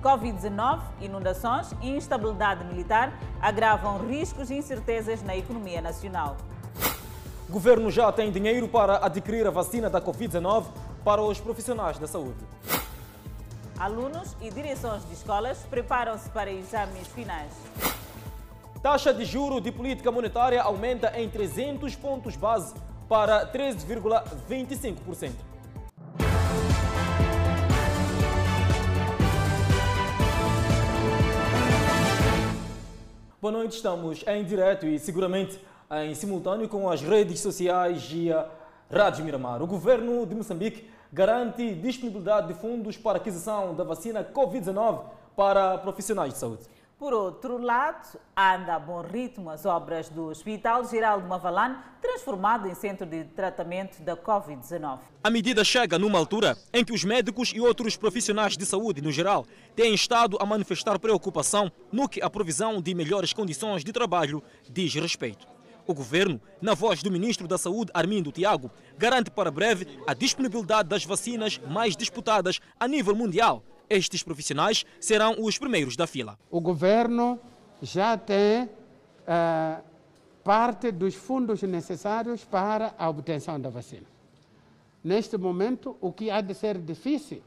Covid-19, inundações e instabilidade militar agravam riscos e incertezas na economia nacional. O governo já tem dinheiro para adquirir a vacina da Covid-19 para os profissionais da saúde. Alunos e direções de escolas preparam-se para exames finais. Taxa de juro de política monetária aumenta em 300 pontos base para 13,25%. Boa noite, estamos em direto e seguramente em simultâneo com as redes sociais e a Rádio Miramar. O governo de Moçambique garante disponibilidade de fundos para aquisição da vacina Covid-19 para profissionais de saúde. Por outro lado, anda a bom ritmo as obras do Hospital Geral de Mavalane, transformado em centro de tratamento da Covid-19. A medida chega numa altura em que os médicos e outros profissionais de saúde, no geral, têm estado a manifestar preocupação no que a provisão de melhores condições de trabalho diz respeito. O governo, na voz do ministro da Saúde, Armindo Tiago, garante para breve a disponibilidade das vacinas mais disputadas a nível mundial estes profissionais serão os primeiros da fila. O governo já tem uh, parte dos fundos necessários para a obtenção da vacina. Neste momento, o que há de ser difícil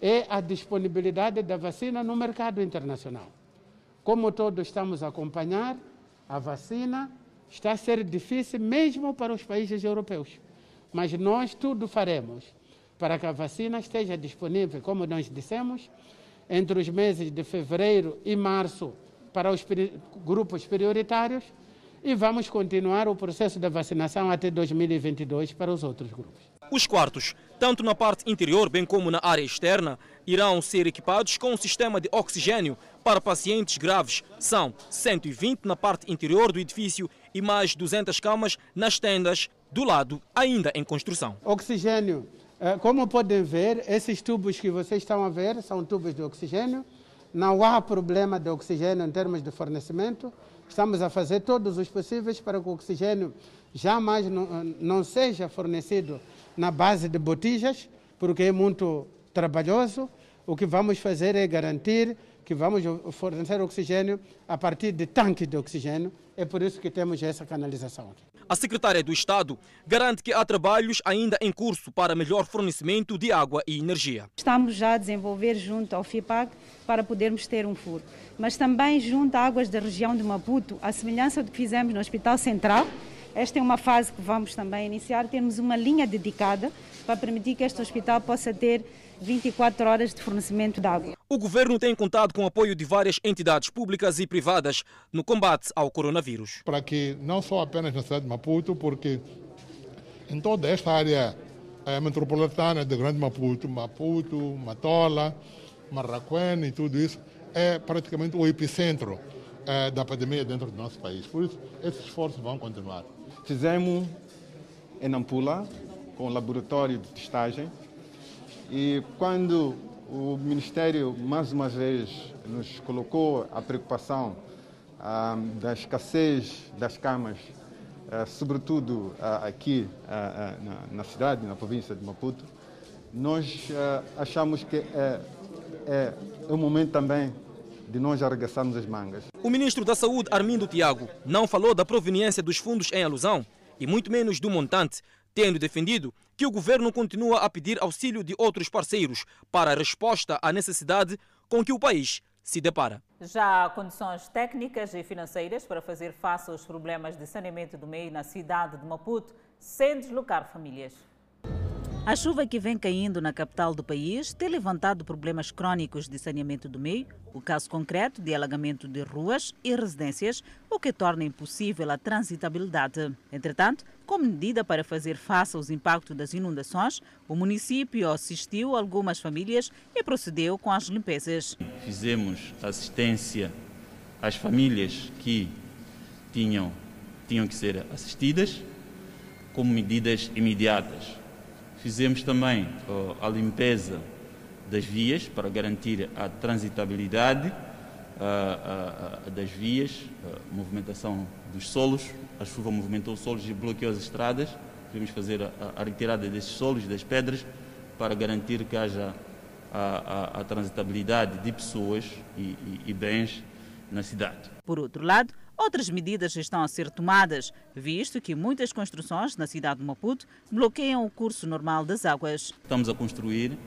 é a disponibilidade da vacina no mercado internacional. Como todos estamos a acompanhar, a vacina está a ser difícil mesmo para os países europeus. Mas nós tudo faremos para que a vacina esteja disponível, como nós dissemos, entre os meses de fevereiro e março para os grupos prioritários e vamos continuar o processo da vacinação até 2022 para os outros grupos. Os quartos, tanto na parte interior bem como na área externa, irão ser equipados com um sistema de oxigênio para pacientes graves. São 120 na parte interior do edifício e mais 200 camas nas tendas do lado, ainda em construção. Oxigênio como podem ver, esses tubos que vocês estão a ver são tubos de oxigênio. Não há problema de oxigênio em termos de fornecimento. Estamos a fazer todos os possíveis para que o oxigênio jamais não, não seja fornecido na base de botijas, porque é muito trabalhoso. O que vamos fazer é garantir que vamos fornecer oxigênio a partir de tanques de oxigênio. É por isso que temos essa canalização aqui. A secretária do Estado garante que há trabalhos ainda em curso para melhor fornecimento de água e energia. Estamos já a desenvolver junto ao FIPAG para podermos ter um furo, mas também junto a águas da região de Maputo, a semelhança do que fizemos no Hospital Central. Esta é uma fase que vamos também iniciar, temos uma linha dedicada para permitir que este hospital possa ter 24 horas de fornecimento de água. O governo tem contado com o apoio de várias entidades públicas e privadas no combate ao coronavírus. Para que não só apenas na cidade de Maputo, porque em toda esta área eh, metropolitana de Grande Maputo, Maputo, Matola, Marraquém e tudo isso, é praticamente o epicentro eh, da pandemia dentro do nosso país. Por isso, esses esforços vão continuar. Fizemos em Nampula, com o laboratório de testagem, e quando o Ministério, mais uma vez, nos colocou a preocupação ah, da escassez das camas, ah, sobretudo ah, aqui ah, ah, na, na, cidade, na província de Maputo, nós ah, achamos que é, é, é o momento também de nós arregaçarmos as mangas. O ministro da Saúde, Armindo Tiago, não falou da proveniência dos fundos em alusão e muito menos do montante, tendo defendido que o governo continua a pedir auxílio de outros parceiros para a resposta à necessidade com que o país se depara. Já há condições técnicas e financeiras para fazer face aos problemas de saneamento do meio na cidade de Maputo, sem deslocar famílias. A chuva que vem caindo na capital do país tem levantado problemas crônicos de saneamento do meio, o caso concreto de alagamento de ruas e residências, o que torna impossível a transitabilidade. Entretanto, como medida para fazer face aos impactos das inundações, o município assistiu algumas famílias e procedeu com as limpezas. Fizemos assistência às famílias que tinham, tinham que ser assistidas como medidas imediatas Fizemos também uh, a limpeza das vias para garantir a transitabilidade uh, uh, das vias, movimentação dos solos. A chuva movimentou os solos e bloqueou as estradas. Devemos fazer a, a retirada desses solos, das pedras, para garantir que haja a, a, a transitabilidade de pessoas e, e, e bens na cidade. Por outro lado, outras medidas estão a ser tomadas, visto que muitas construções na cidade de Maputo bloqueiam o curso normal das águas. Estamos a construir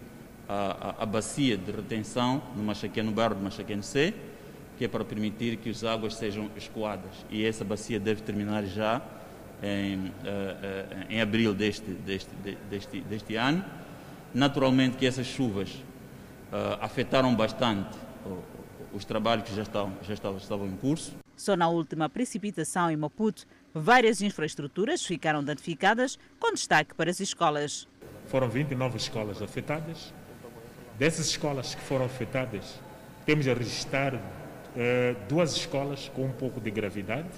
a, a, a bacia de retenção no, Machaquén, no bairro de Machaquén C, que é para permitir que as águas sejam escoadas. E essa bacia deve terminar já em, uh, uh, em abril deste, deste, deste, deste ano. Naturalmente que essas chuvas uh, afetaram bastante os trabalhos que já, estavam, já estavam em curso. Só na última precipitação em Maputo, várias infraestruturas ficaram danificadas, com destaque para as escolas. Foram 29 escolas afetadas. Dessas escolas que foram afetadas, temos a registrar uh, duas escolas com um pouco de gravidade,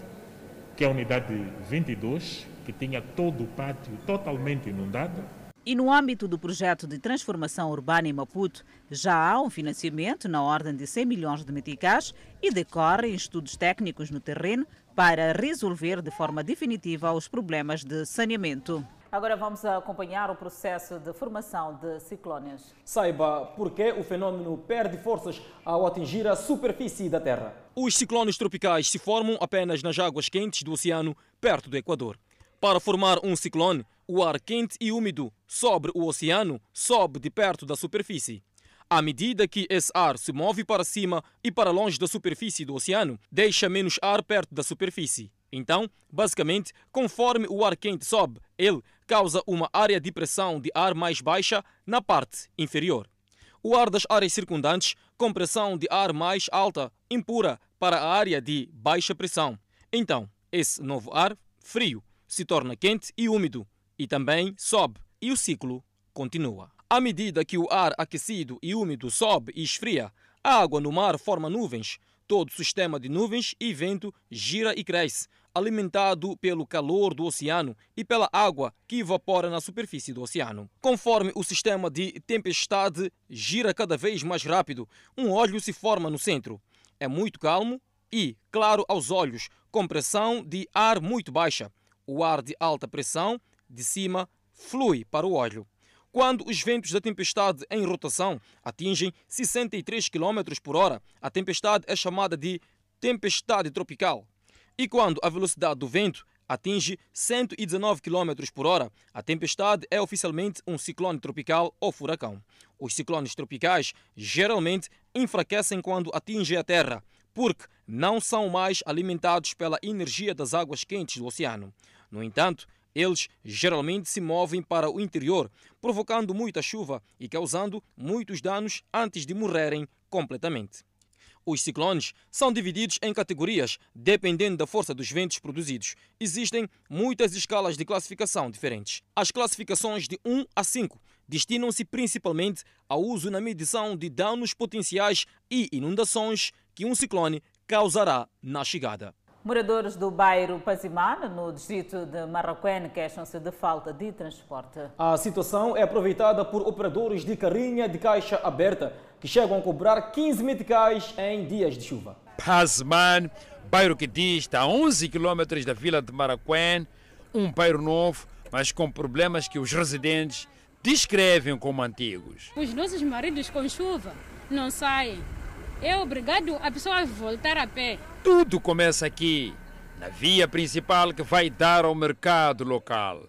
que é a unidade 22, que tinha todo o pátio totalmente inundado, e no âmbito do projeto de transformação urbana em Maputo, já há um financiamento na ordem de 100 milhões de meticais e decorrem estudos técnicos no terreno para resolver de forma definitiva os problemas de saneamento. Agora vamos acompanhar o processo de formação de ciclones. Saiba por que o fenômeno perde forças ao atingir a superfície da Terra. Os ciclones tropicais se formam apenas nas águas quentes do oceano, perto do Equador. Para formar um ciclone, o ar quente e úmido sobre o oceano sobe de perto da superfície. À medida que esse ar se move para cima e para longe da superfície do oceano, deixa menos ar perto da superfície. Então, basicamente, conforme o ar quente sobe, ele causa uma área de pressão de ar mais baixa na parte inferior. O ar das áreas circundantes, com pressão de ar mais alta, impura para a área de baixa pressão. Então, esse novo ar, frio, se torna quente e úmido, e também sobe e o ciclo continua. À medida que o ar aquecido e úmido sobe e esfria, a água no mar forma nuvens. Todo o sistema de nuvens e vento gira e cresce, alimentado pelo calor do oceano e pela água que evapora na superfície do oceano. Conforme o sistema de tempestade gira cada vez mais rápido, um olho se forma no centro. É muito calmo e claro aos olhos, com pressão de ar muito baixa. O ar de alta pressão de cima flui para o óleo. Quando os ventos da tempestade em rotação atingem 63 km por hora, a tempestade é chamada de tempestade tropical. E quando a velocidade do vento atinge 119 km por hora, a tempestade é oficialmente um ciclone tropical ou furacão. Os ciclones tropicais geralmente enfraquecem quando atingem a Terra, porque não são mais alimentados pela energia das águas quentes do oceano. No entanto, eles geralmente se movem para o interior, provocando muita chuva e causando muitos danos antes de morrerem completamente. Os ciclones são divididos em categorias, dependendo da força dos ventos produzidos. Existem muitas escalas de classificação diferentes. As classificações de 1 a 5 destinam-se principalmente ao uso na medição de danos potenciais e inundações que um ciclone causará na chegada. Moradores do bairro Pazimana, no distrito de Marraquém, queixam-se de falta de transporte. A situação é aproveitada por operadores de carrinha de caixa aberta, que chegam a cobrar 15 meticais em dias de chuva. Pazman, bairro que dista a 11 quilômetros da vila de Marraquém, um bairro novo, mas com problemas que os residentes descrevem como antigos. Os nossos maridos com chuva não saem é obrigado a pessoa a voltar a pé. Tudo começa aqui, na via principal que vai dar ao mercado local.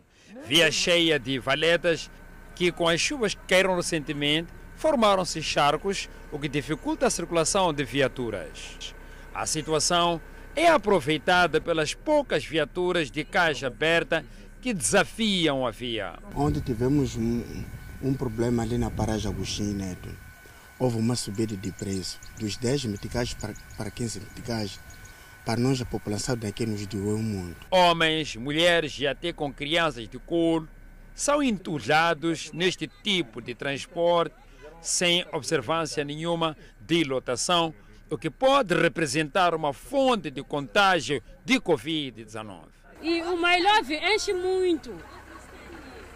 Via cheia de valetas que, com as chuvas que caíram recentemente, formaram-se charcos, o que dificulta a circulação de viaturas. A situação é aproveitada pelas poucas viaturas de caixa aberta que desafiam a via. Onde tivemos um, um problema ali na paragem Agostinho Neto houve uma subida de preço dos 10 meticais para, para 15 meticais. Para nós, a população daqui nos doeu muito. Homens, mulheres e até com crianças de colo são entulhados neste tipo de transporte sem observância nenhuma de lotação, o que pode representar uma fonte de contágio de Covid-19. E o My Love enche muito.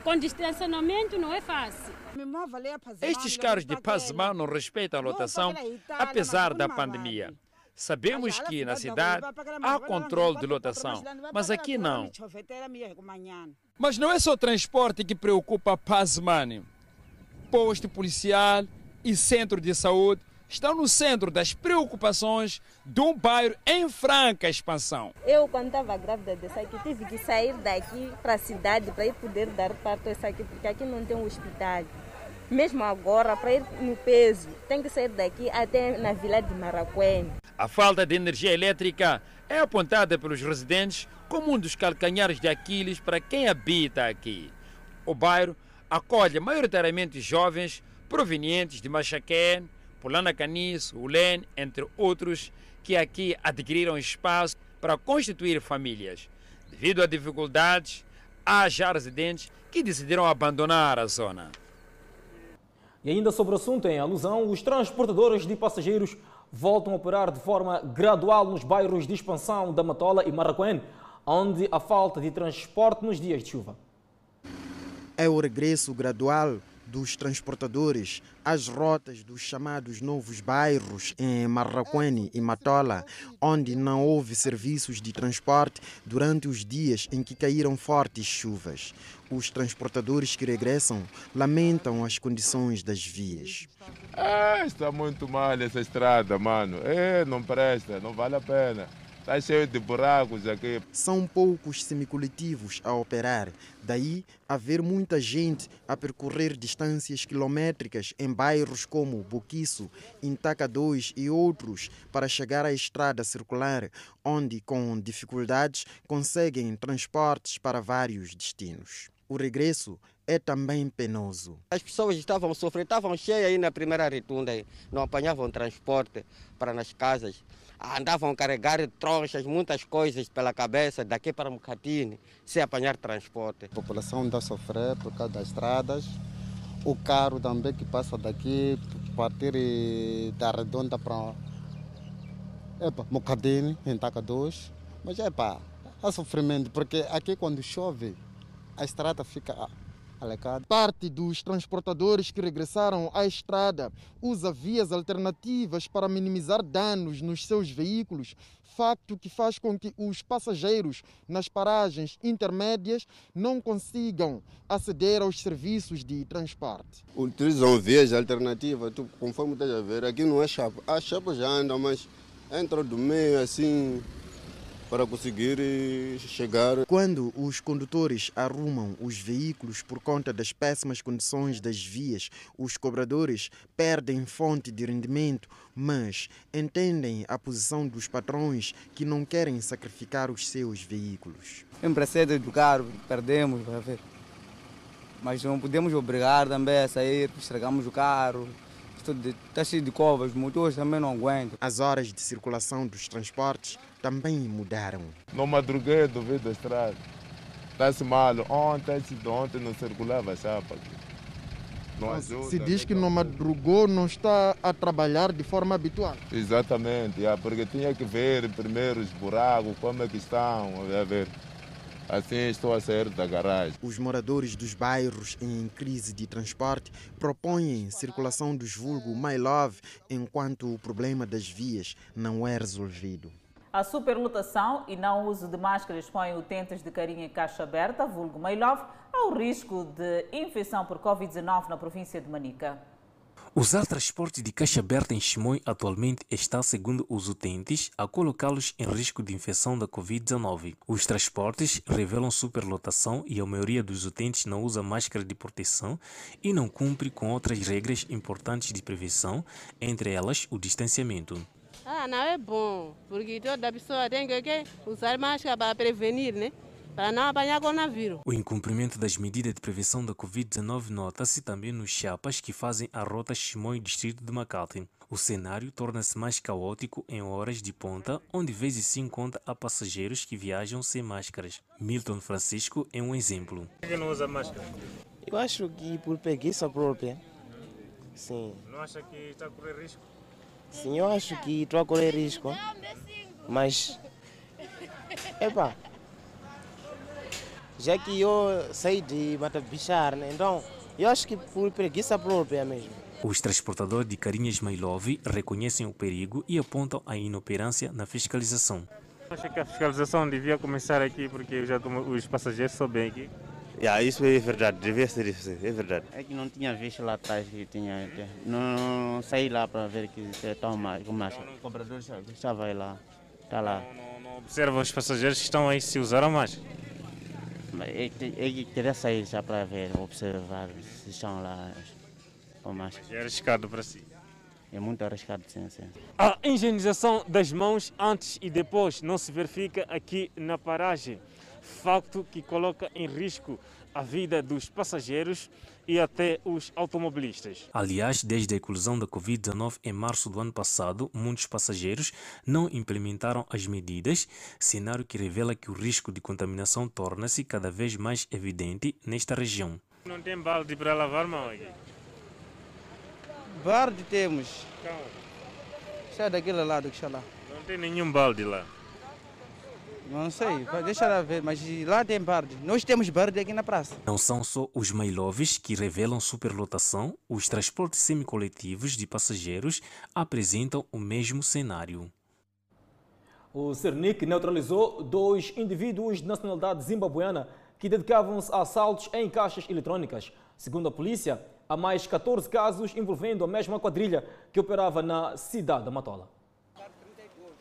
Com distanciamento não é fácil. Estes carros de Pazmã não respeitam a lotação, apesar da pandemia. Sabemos que na cidade há controle de lotação, mas aqui não. Mas não é só transporte que preocupa Pazmani. Posto policial e centro de saúde estão no centro das preocupações de um bairro em franca expansão. Eu, quando estava grávida dessa aqui, tive que sair daqui para a cidade para ir poder dar parto essa aqui, porque aqui não tem um hospital. Mesmo agora, para ir no peso, tem que sair daqui até na vila de Maracuene. A falta de energia elétrica é apontada pelos residentes como um dos calcanhares de Aquiles para quem habita aqui. O bairro acolhe maioritariamente jovens provenientes de Machaquén, Pulana Canis, Ulén, entre outros, que aqui adquiriram espaço para constituir famílias. Devido a dificuldades, há já residentes que decidiram abandonar a zona. E ainda sobre o assunto em alusão, os transportadores de passageiros voltam a operar de forma gradual nos bairros de expansão da Matola e Marraquém, onde há falta de transporte nos dias de chuva. É o regresso gradual dos transportadores às rotas dos chamados novos bairros em Marraquene e Matola, onde não houve serviços de transporte durante os dias em que caíram fortes chuvas. Os transportadores que regressam lamentam as condições das vias. Ah, está muito mal essa estrada, mano. É, não presta, não vale a pena. Está cheio de buracos aqui. São poucos semicoletivos a operar, daí haver muita gente a percorrer distâncias quilométricas em bairros como Boquiço, Intaca 2 e outros para chegar à estrada circular, onde, com dificuldades, conseguem transportes para vários destinos. O regresso é também penoso. As pessoas estavam sofrendo, estavam cheias aí na primeira retunda, não apanhavam transporte para nas casas andavam a carregar tronchas, muitas coisas pela cabeça, daqui para Mucatine, sem apanhar transporte. A população está a sofrer por causa das estradas, o carro também que passa daqui, partir da Redonda para epa, Mucatine, em Taca 2. Mas é pá, há sofrimento, porque aqui quando chove, a estrada fica alecado. Parte dos transportadores que regressaram à estrada usa vias alternativas para minimizar danos nos seus veículos, facto que faz com que os passageiros nas paragens intermédias não consigam aceder aos serviços de transporte. Utilizam vias alternativas, tu, conforme estás a ver, aqui não é chapa. A chapa já anda, mas entra do meio assim, para conseguir chegar. Quando os condutores arrumam os veículos por conta das péssimas condições das vias, os cobradores perdem fonte de rendimento, mas entendem a posição dos patrões que não querem sacrificar os seus veículos. Em preceito do carro, perdemos, para ver. Mas não podemos obrigar também a sair, estragamos o carro, está cheio de covas, os motores também não aguentam. As horas de circulação dos transportes também mudaram. Não madruguei devido à estrada. Está-se mal. Ontem, de ontem não circulava chapa. Não ajuda, Se diz que não madrugou, não está a trabalhar de forma habitual. Exatamente, porque tinha que ver primeiro os buracos, como é que estão, a ver. Assim estou a sair da garagem. Os moradores dos bairros em crise de transporte propõem circulação dos vulgo My Love enquanto o problema das vias não é resolvido. A superlotação e não uso de máscara expõe utentes de carinha em caixa aberta, vulgo My Love, ao risco de infecção por Covid-19 na província de Manica. Usar transporte de caixa aberta em Chimoio atualmente está, segundo os utentes, a colocá-los em risco de infecção da Covid-19. Os transportes revelam superlotação e a maioria dos utentes não usa máscara de proteção e não cumpre com outras regras importantes de prevenção, entre elas o distanciamento. Ah, não é bom, porque toda pessoa tem que usar máscara para prevenir, né? para não apanhar coronavírus. O incumprimento das medidas de prevenção da Covid-19 nota-se também nos chapas que fazem a rota Chimoio Distrito de Macaltin. O cenário torna-se mais caótico em horas de ponta, onde vezes se encontra a passageiros que viajam sem máscaras. Milton Francisco é um exemplo. Por que não usa máscara? Eu acho que por preguiça própria. Sim. Não acha que está a correr risco? Sim, eu acho que estou a correr risco. Mas. Epa, já que eu saí de Matabichar, né? então eu acho que por preguiça própria mesmo. Os transportadores de carinhas Mailove reconhecem o perigo e apontam a inoperância na fiscalização. Acho que a fiscalização devia começar aqui porque já os passageiros sobem aqui. Yeah, isso é verdade, devia ser isso, é verdade. É que não tinha visto lá atrás que tinha. Não, não saí lá para ver que estão mais. O comprador estava aí lá. Está lá. Observa os passageiros que estão aí se usaram mais. É que é queria sair já para ver, observar se estão lá ou mais. É arriscado para si. É muito arriscado, sim, sim. A higienização das mãos antes e depois não se verifica aqui na paragem. Facto que coloca em risco a vida dos passageiros e até os automobilistas. Aliás, desde a eclosão da Covid-19 em março do ano passado, muitos passageiros não implementaram as medidas, cenário que revela que o risco de contaminação torna-se cada vez mais evidente nesta região. Não tem balde para lavar mão aqui? Balde temos. Calma. Sai daquele lado que está lá. Não tem nenhum balde lá. Não sei, deixa lá ver, mas lá tem barde. Nós temos barde aqui na praça. Não são só os mailoves que revelam superlotação, os transportes semicoletivos de passageiros apresentam o mesmo cenário. O Cernic neutralizou dois indivíduos de nacionalidade zimbabuana que dedicavam-se a assaltos em caixas eletrônicas. Segundo a polícia, há mais 14 casos envolvendo a mesma quadrilha que operava na cidade da Matola.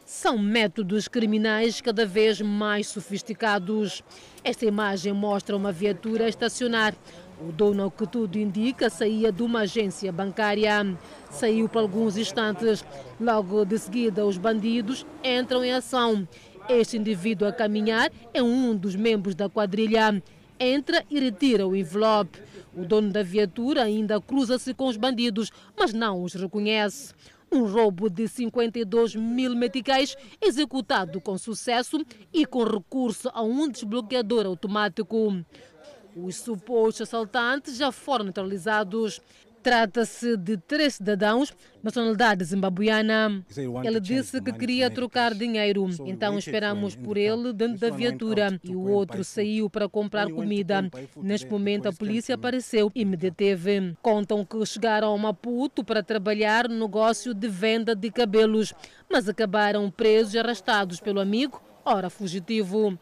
São métodos criminais cada vez mais sofisticados. Esta imagem mostra uma viatura a estacionar. O dono, que tudo indica, saía de uma agência bancária. Saiu por alguns instantes. Logo de seguida, os bandidos entram em ação. Este indivíduo a caminhar é um dos membros da quadrilha. Entra e retira o envelope. O dono da viatura ainda cruza-se com os bandidos, mas não os reconhece um roubo de 52 mil meticais executado com sucesso e com recurso a um desbloqueador automático. Os supostos assaltantes já foram neutralizados. Trata-se de três cidadãos, nacionalidade zimbabuiana. Ele disse que queria trocar dinheiro, então esperamos por ele dentro da viatura e o outro saiu para comprar comida. Neste momento, a polícia apareceu e me deteve. Contam que chegaram a Maputo para trabalhar no negócio de venda de cabelos, mas acabaram presos e arrastados pelo amigo, ora fugitivo.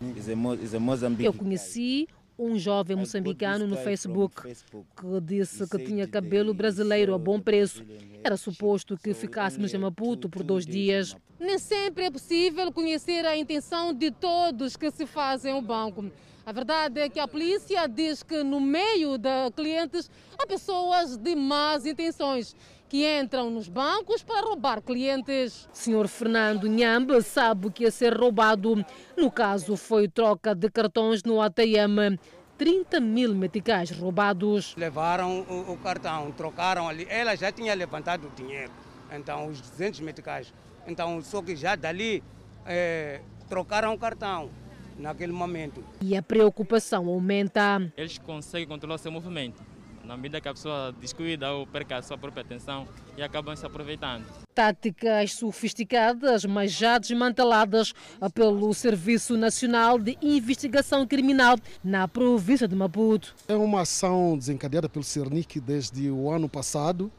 Eu conheci um jovem moçambicano no Facebook que disse que tinha cabelo brasileiro a bom preço. Era suposto que ficássemos em Maputo por dois dias. Nem sempre é possível conhecer a intenção de todos que se fazem o banco. A verdade é que a polícia diz que no meio de clientes há pessoas de más intenções que entram nos bancos para roubar clientes. Senhor Fernando Nhamba sabe o que é ser roubado. No caso, foi troca de cartões no ATM. 30 mil meticais roubados. Levaram o, o, cartão, trocaram ali. Ela já tinha levantado o dinheiro, então os 200 meticais. Então, só que já dali é, trocaram o cartão naquele momento. E a preocupação aumenta. Eles conseguem controlar o seu movimento na medida que a pessoa descuida ou perca a sua própria atenção e acabam se aproveitando. Táticas sofisticadas, mas já desmanteladas pelo Serviço Nacional de Investigação Criminal na província de Maputo. É uma ação desencadeada pelo Cernic desde o ano passado,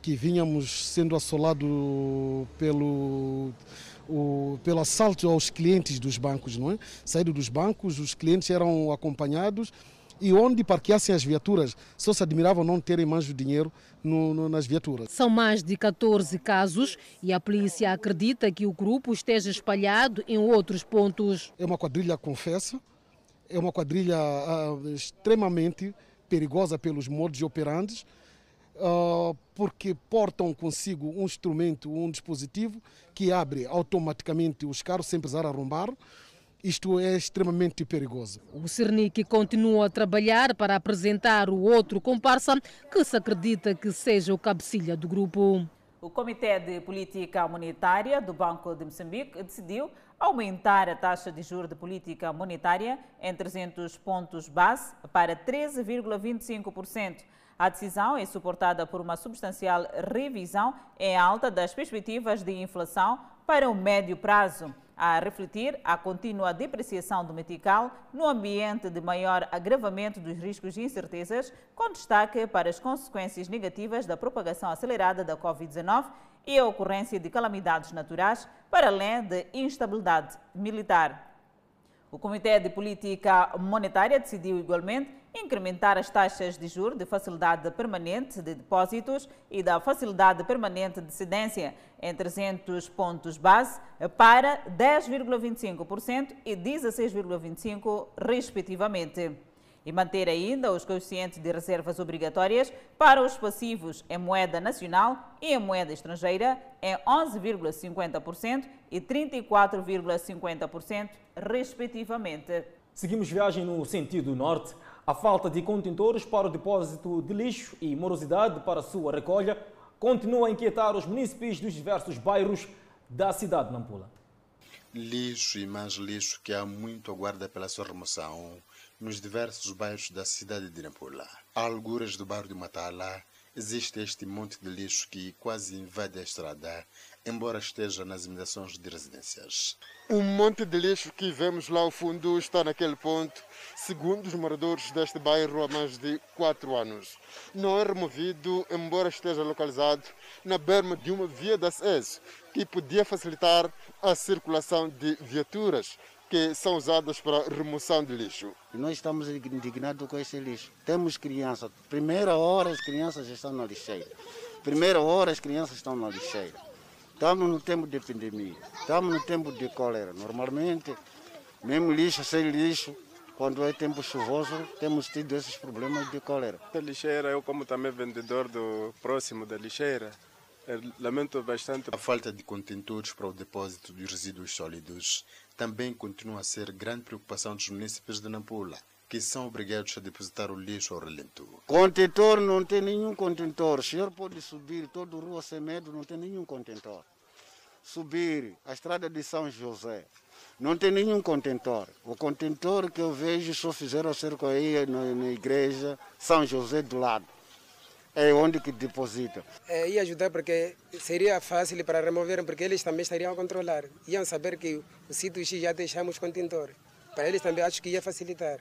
que vínhamos sendo assolados pelo o, pelo assalto aos clientes dos bancos, não é? Saído dos bancos, os clientes eram acompanhados e onde parqueassem as viaturas, só se admiravam não terem mais o dinheiro no, no, nas viaturas. São mais de 14 casos e a polícia acredita que o grupo esteja espalhado em outros pontos. É uma quadrilha confessa, é uma quadrilha uh, extremamente perigosa pelos modos operantes, uh, porque portam consigo um instrumento, um dispositivo que abre automaticamente os carros sem precisar arrombar. Isto é extremamente perigoso. O Cernic continua a trabalhar para apresentar o outro comparsa que se acredita que seja o cabecilha do grupo. O Comitê de Política Monetária do Banco de Moçambique decidiu aumentar a taxa de juros de política monetária em 300 pontos base para 13,25%. A decisão é suportada por uma substancial revisão em alta das perspectivas de inflação para o médio prazo a refletir a contínua depreciação do metical no ambiente de maior agravamento dos riscos e incertezas, com destaque para as consequências negativas da propagação acelerada da Covid-19 e a ocorrência de calamidades naturais, para além de instabilidade militar. O Comitê de Política Monetária decidiu igualmente incrementar as taxas de juros de facilidade permanente de depósitos e da facilidade permanente de cedência em 300 pontos base para 10,25% e 16,25%, respectivamente. E manter ainda os coeficientes de reservas obrigatórias para os passivos em moeda nacional e em moeda estrangeira em 11,50% e 34,50%, respectivamente. Seguimos viagem no sentido norte. A falta de contentores para o depósito de lixo e morosidade para sua recolha continua a inquietar os munícipes dos diversos bairros da cidade de Nampula. Lixo e mais lixo que há muito aguarda pela sua remoção nos diversos bairros da cidade de Nampula. A alguras do bairro de Matala, existe este monte de lixo que quase invade a estrada, embora esteja nas imediações de residências. Um monte de lixo que vemos lá ao fundo está naquele ponto, segundo os moradores deste bairro há mais de quatro anos. Não é removido, embora esteja localizado na berma de uma via de acesso, que podia facilitar a circulação de viaturas que são usadas para remoção de lixo. Nós estamos indignados com esse lixo. Temos crianças. Primeira hora as crianças estão na lixeira. Primeira hora as crianças estão na lixeira. Estamos no tempo de epidemia. Estamos no tempo de cólera. Normalmente, mesmo lixo sem lixo, quando é tempo chuvoso, temos tido esses problemas de cólera. A lixeira, eu como também vendedor do próximo da lixeira, lamento bastante. A falta de contentores para o depósito dos resíduos sólidos também continua a ser grande preocupação dos municípios de Nampula, que são obrigados a depositar o lixo ao relento. Contentor não tem nenhum contentor. O senhor pode subir toda a rua sem medo, não tem nenhum contentor. Subir a estrada de São José, não tem nenhum contentor. O contentor que eu vejo só fizeram cerco aí na, na igreja São José do lado é onde que deposita. É, ia ajudar porque seria fácil para remover, porque eles também estariam a controlar. Iam saber que o sítio X já deixamos contentor. Para eles também acho que ia facilitar.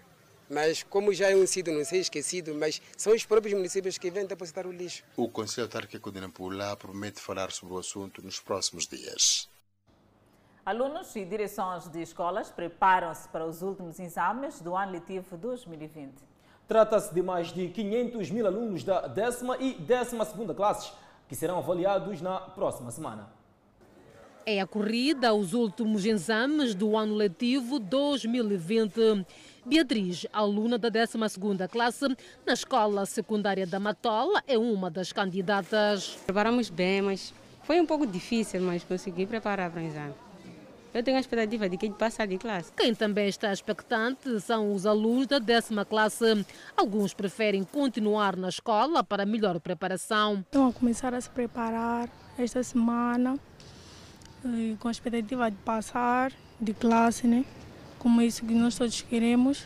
Mas como já é um sítio, não sei, esquecido, mas são os próprios municípios que vêm depositar o lixo. O Conselho Autárquico de Nampula promete falar sobre o assunto nos próximos dias. Alunos e direções de escolas preparam-se para os últimos exames do ano letivo 2020. Trata-se de mais de 500 mil alunos da décima e décima segunda classes que serão avaliados na próxima semana. É a corrida aos últimos exames do ano letivo 2020. Beatriz, aluna da 12ª classe na Escola Secundária da Matola, é uma das candidatas. Preparamos bem, mas foi um pouco difícil, mas consegui preparar para o exame. Eu tenho a expectativa de que ele passe de classe. Quem também está expectante são os alunos da décima classe. Alguns preferem continuar na escola para melhor preparação. Estão a começar a se preparar esta semana com a expectativa de passar de classe, né? Como é isso que nós todos queremos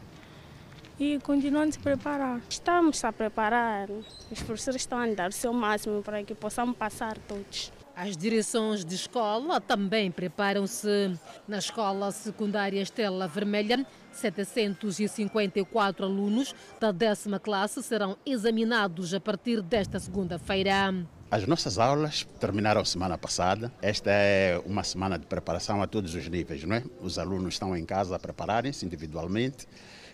e continuando a se preparar. Estamos a preparar, os professores estão a dar o seu máximo para que possamos passar todos. As direções de escola também preparam-se. Na escola secundária Estela Vermelha, 754 alunos da décima classe serão examinados a partir desta segunda-feira. As nossas aulas terminaram semana passada. Esta é uma semana de preparação a todos os níveis, não é? Os alunos estão em casa a prepararem-se individualmente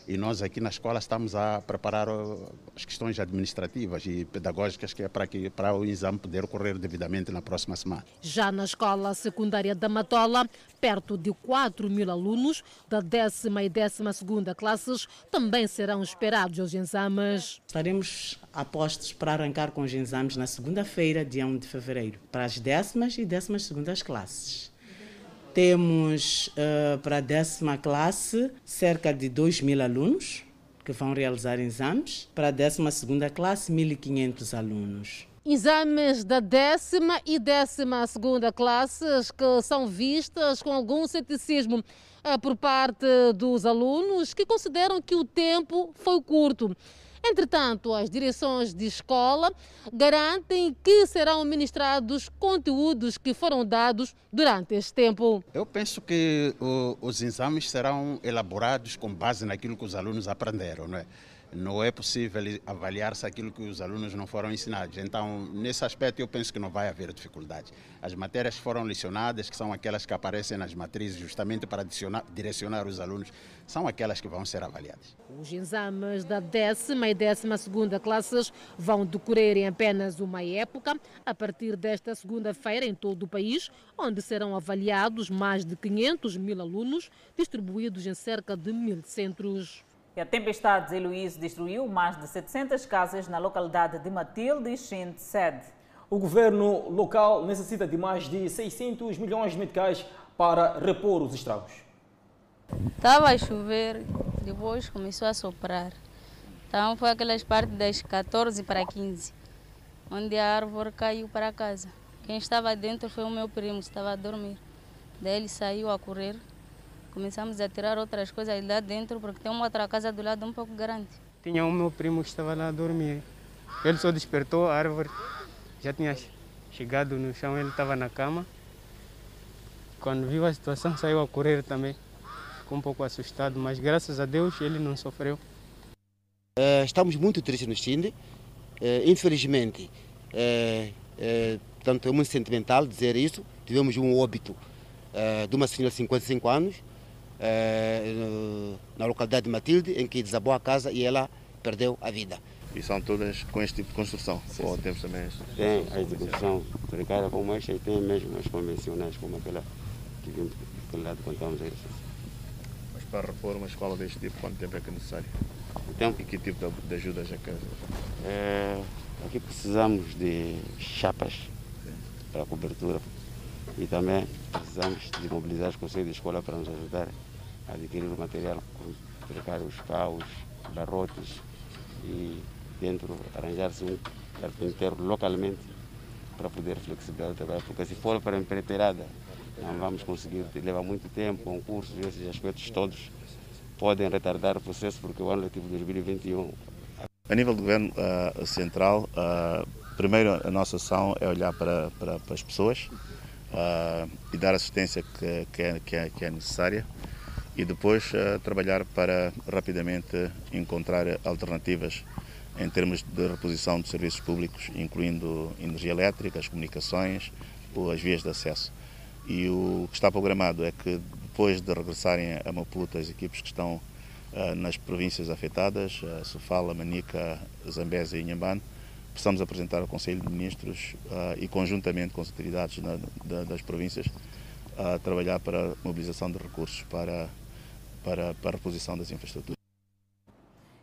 e nós aqui na escola estamos a preparar as questões administrativas e pedagógicas que é para que para o exame poder ocorrer devidamente na próxima semana. Já na escola secundária da Matola, perto de 4 mil alunos da décima e décima segunda classes também serão esperados os exames. Estaremos a postos para arrancar com os exames na segunda-feira, dia 1 de fevereiro, para as décimas e décimas segundas classes. Temos uh, para a décima classe cerca de 2 mil alunos que vão realizar exames. Para a décima segunda classe, 1.500 alunos. Exames da décima e décima segunda classes que são vistas com algum ceticismo uh, por parte dos alunos que consideram que o tempo foi curto. Entretanto, as direções de escola garantem que serão ministrados conteúdos que foram dados durante este tempo. Eu penso que o, os exames serão elaborados com base naquilo que os alunos aprenderam, não é? Não é possível avaliar-se aquilo que os alunos não foram ensinados. Então, nesse aspecto, eu penso que não vai haver dificuldade. As matérias foram licionadas, que são aquelas que aparecem nas matrizes, justamente para direcionar os alunos, são aquelas que vão ser avaliadas. Os exames da décima e décima segunda classes vão decorrer em apenas uma época, a partir desta segunda-feira em todo o país, onde serão avaliados mais de 500 mil alunos, distribuídos em cerca de mil centros. E a tempestade de Heloíse destruiu mais de 700 casas na localidade de Matilde e Xinte Sede. O governo local necessita de mais de 600 milhões de meticais para repor os estragos. Estava a chover, depois começou a soprar. Então foi aquelas partes das 14 para 15, onde a árvore caiu para casa. Quem estava dentro foi o meu primo, estava a dormir. Daí ele saiu a correr, Começamos a tirar outras coisas lá dentro, porque tem uma outra casa do lado um pouco grande. Tinha um meu primo que estava lá a dormir. Ele só despertou, a árvore já tinha chegado no chão, ele estava na cama. Quando viu a situação, saiu a correr também. Ficou um pouco assustado, mas graças a Deus ele não sofreu. É, estamos muito tristes no Chinde. É, infelizmente, é, é, tanto é muito sentimental dizer isso. Tivemos um óbito é, de uma senhora de 55 anos na localidade de Matilde, em que desabou a casa e ela perdeu a vida. E são todas com este tipo de construção? Sim, Ou temos também? Tem as de construção precária como esta e tem mesmo as convencionais como aquela que vimos daquele lado quando estamos aí. Mas para repor uma escola deste tipo, quanto tempo é que é necessário? Então, e que tipo de, de ajuda já quer? É, aqui precisamos de chapas Sim. para cobertura e também precisamos de mobilizar os conselhos de escola para nos ajudar adquirir o material, trocar os carros, barrotes e dentro arranjar-se um carpinteiro localmente para poder flexibilizar o trabalho, porque se for para empreiteirada não vamos conseguir, leva muito tempo, concursos, esses aspectos todos podem retardar o processo, porque o ano letivo 2021... A nível do governo uh, central, uh, primeiro a nossa ação é olhar para, para, para as pessoas uh, e dar a assistência que, que, é, que, é, que é necessária e depois uh, trabalhar para rapidamente encontrar alternativas em termos de reposição de serviços públicos, incluindo energia elétrica, as comunicações ou as vias de acesso. E o que está programado é que depois de regressarem a Maputo as equipes que estão uh, nas províncias afetadas, uh, Sofala, Manica, Zambésia e Inhambane, possamos apresentar ao Conselho de Ministros uh, e conjuntamente com as autoridades na, da, das províncias trabalhar para a mobilização de recursos para para, para a reposição das infraestruturas.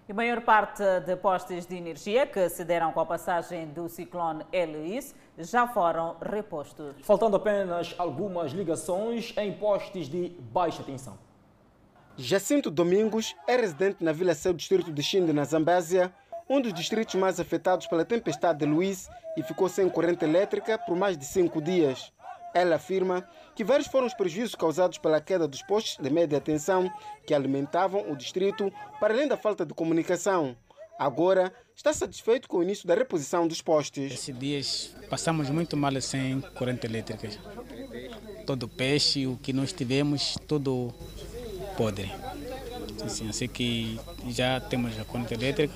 A maior parte de postes de energia que se deram com a passagem do ciclone Eloise já foram repostos. Faltando apenas algumas ligações em postes de baixa tensão. Jacinto Domingos é residente na Vila Seu, distrito de Xinde, na Zambésia, um dos distritos mais afetados pela tempestade de Luiz e ficou sem corrente elétrica por mais de cinco dias. Ela afirma que vários foram os prejuízos causados pela queda dos postos de média tensão que alimentavam o distrito, para além da falta de comunicação. Agora está satisfeito com o início da reposição dos postes. Esses dias passamos muito mal sem corrente elétrica. Todo peixe, o que nós tivemos, tudo podre. Assim, assim que já temos a corrente elétrica,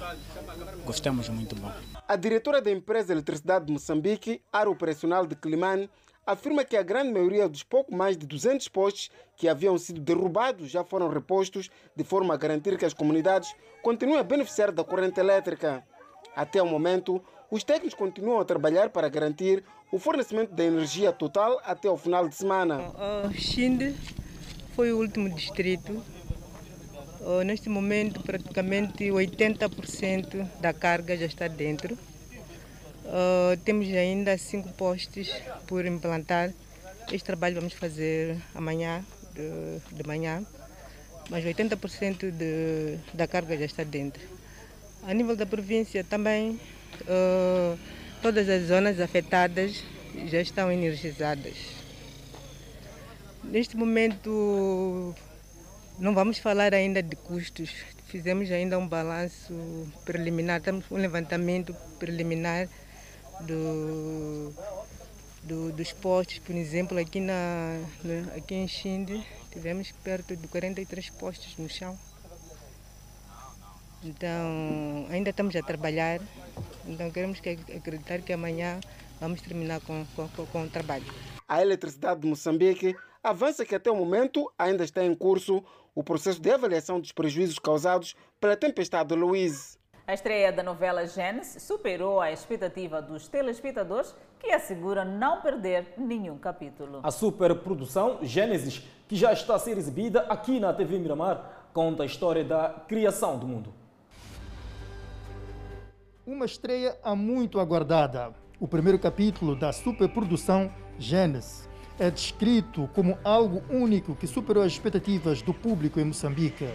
gostamos muito bom. A diretora da empresa de Eletricidade de Moçambique, área operacional de Climane, afirma que a grande maioria dos pouco mais de 200 postes que haviam sido derrubados já foram repostos, de forma a garantir que as comunidades continuem a beneficiar da corrente elétrica. Até o momento, os técnicos continuam a trabalhar para garantir o fornecimento da energia total até o final de semana. O Xinde foi o último distrito. Neste momento, praticamente 80% da carga já está dentro. Uh, temos ainda cinco postes por implantar. Este trabalho vamos fazer amanhã, de, de manhã, mas 80% de, da carga já está dentro. A nível da província também, uh, todas as zonas afetadas já estão energizadas. Neste momento, não vamos falar ainda de custos. Fizemos ainda um balanço preliminar, um levantamento preliminar do, do, dos postes, por exemplo, aqui, na, aqui em Xinde, tivemos perto de 43 postes no chão. Então, ainda estamos a trabalhar, então queremos que, acreditar que amanhã vamos terminar com, com, com o trabalho. A Eletricidade de Moçambique avança que até o momento ainda está em curso o processo de avaliação dos prejuízos causados pela tempestade Louise. A estreia da novela Gênesis superou a expectativa dos telespectadores que asseguram não perder nenhum capítulo. A superprodução Gênesis, que já está a ser exibida aqui na TV Miramar, conta a história da criação do mundo. Uma estreia há muito aguardada. O primeiro capítulo da superprodução Gênesis é descrito como algo único que superou as expectativas do público em Moçambique.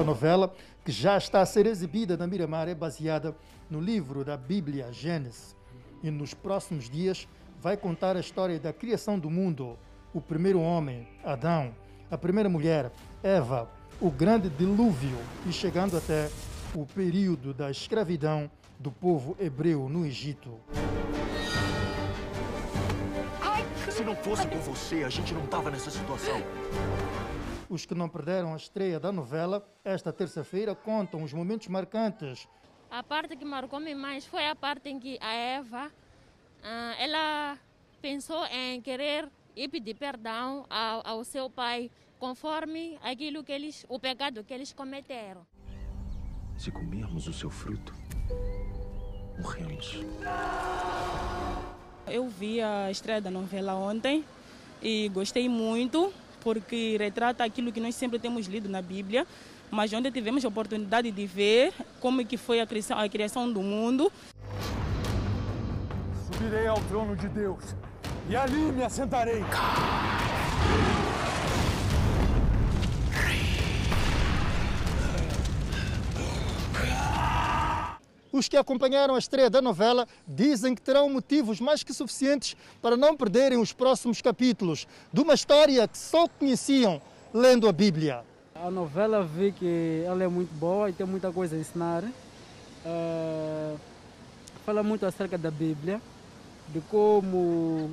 Nova novela, que já está a ser exibida na Miramar, é baseada no livro da Bíblia Gênesis e nos próximos dias vai contar a história da criação do mundo, o primeiro homem, Adão, a primeira mulher, Eva, o grande dilúvio e chegando até o período da escravidão do povo hebreu no Egito. Se não fosse com você, a gente não estava nessa situação. Os que não perderam a estreia da novela, esta terça-feira contam os momentos marcantes. A parte que marcou-me mais foi a parte em que a Eva, ah, ela pensou em querer e pedir perdão ao, ao seu pai, conforme aquilo que eles, o pecado que eles cometeram. Se comermos o seu fruto, morremos. Eu vi a estreia da novela ontem e gostei muito porque retrata aquilo que nós sempre temos lido na Bíblia, mas onde tivemos a oportunidade de ver como que foi a criação, a criação do mundo. Subirei ao trono de Deus e ali me assentarei. Os que acompanharam a estreia da novela dizem que terão motivos mais que suficientes para não perderem os próximos capítulos de uma história que só conheciam lendo a Bíblia. A novela vi que ela é muito boa e tem muita coisa a ensinar. Uh, fala muito acerca da Bíblia, de como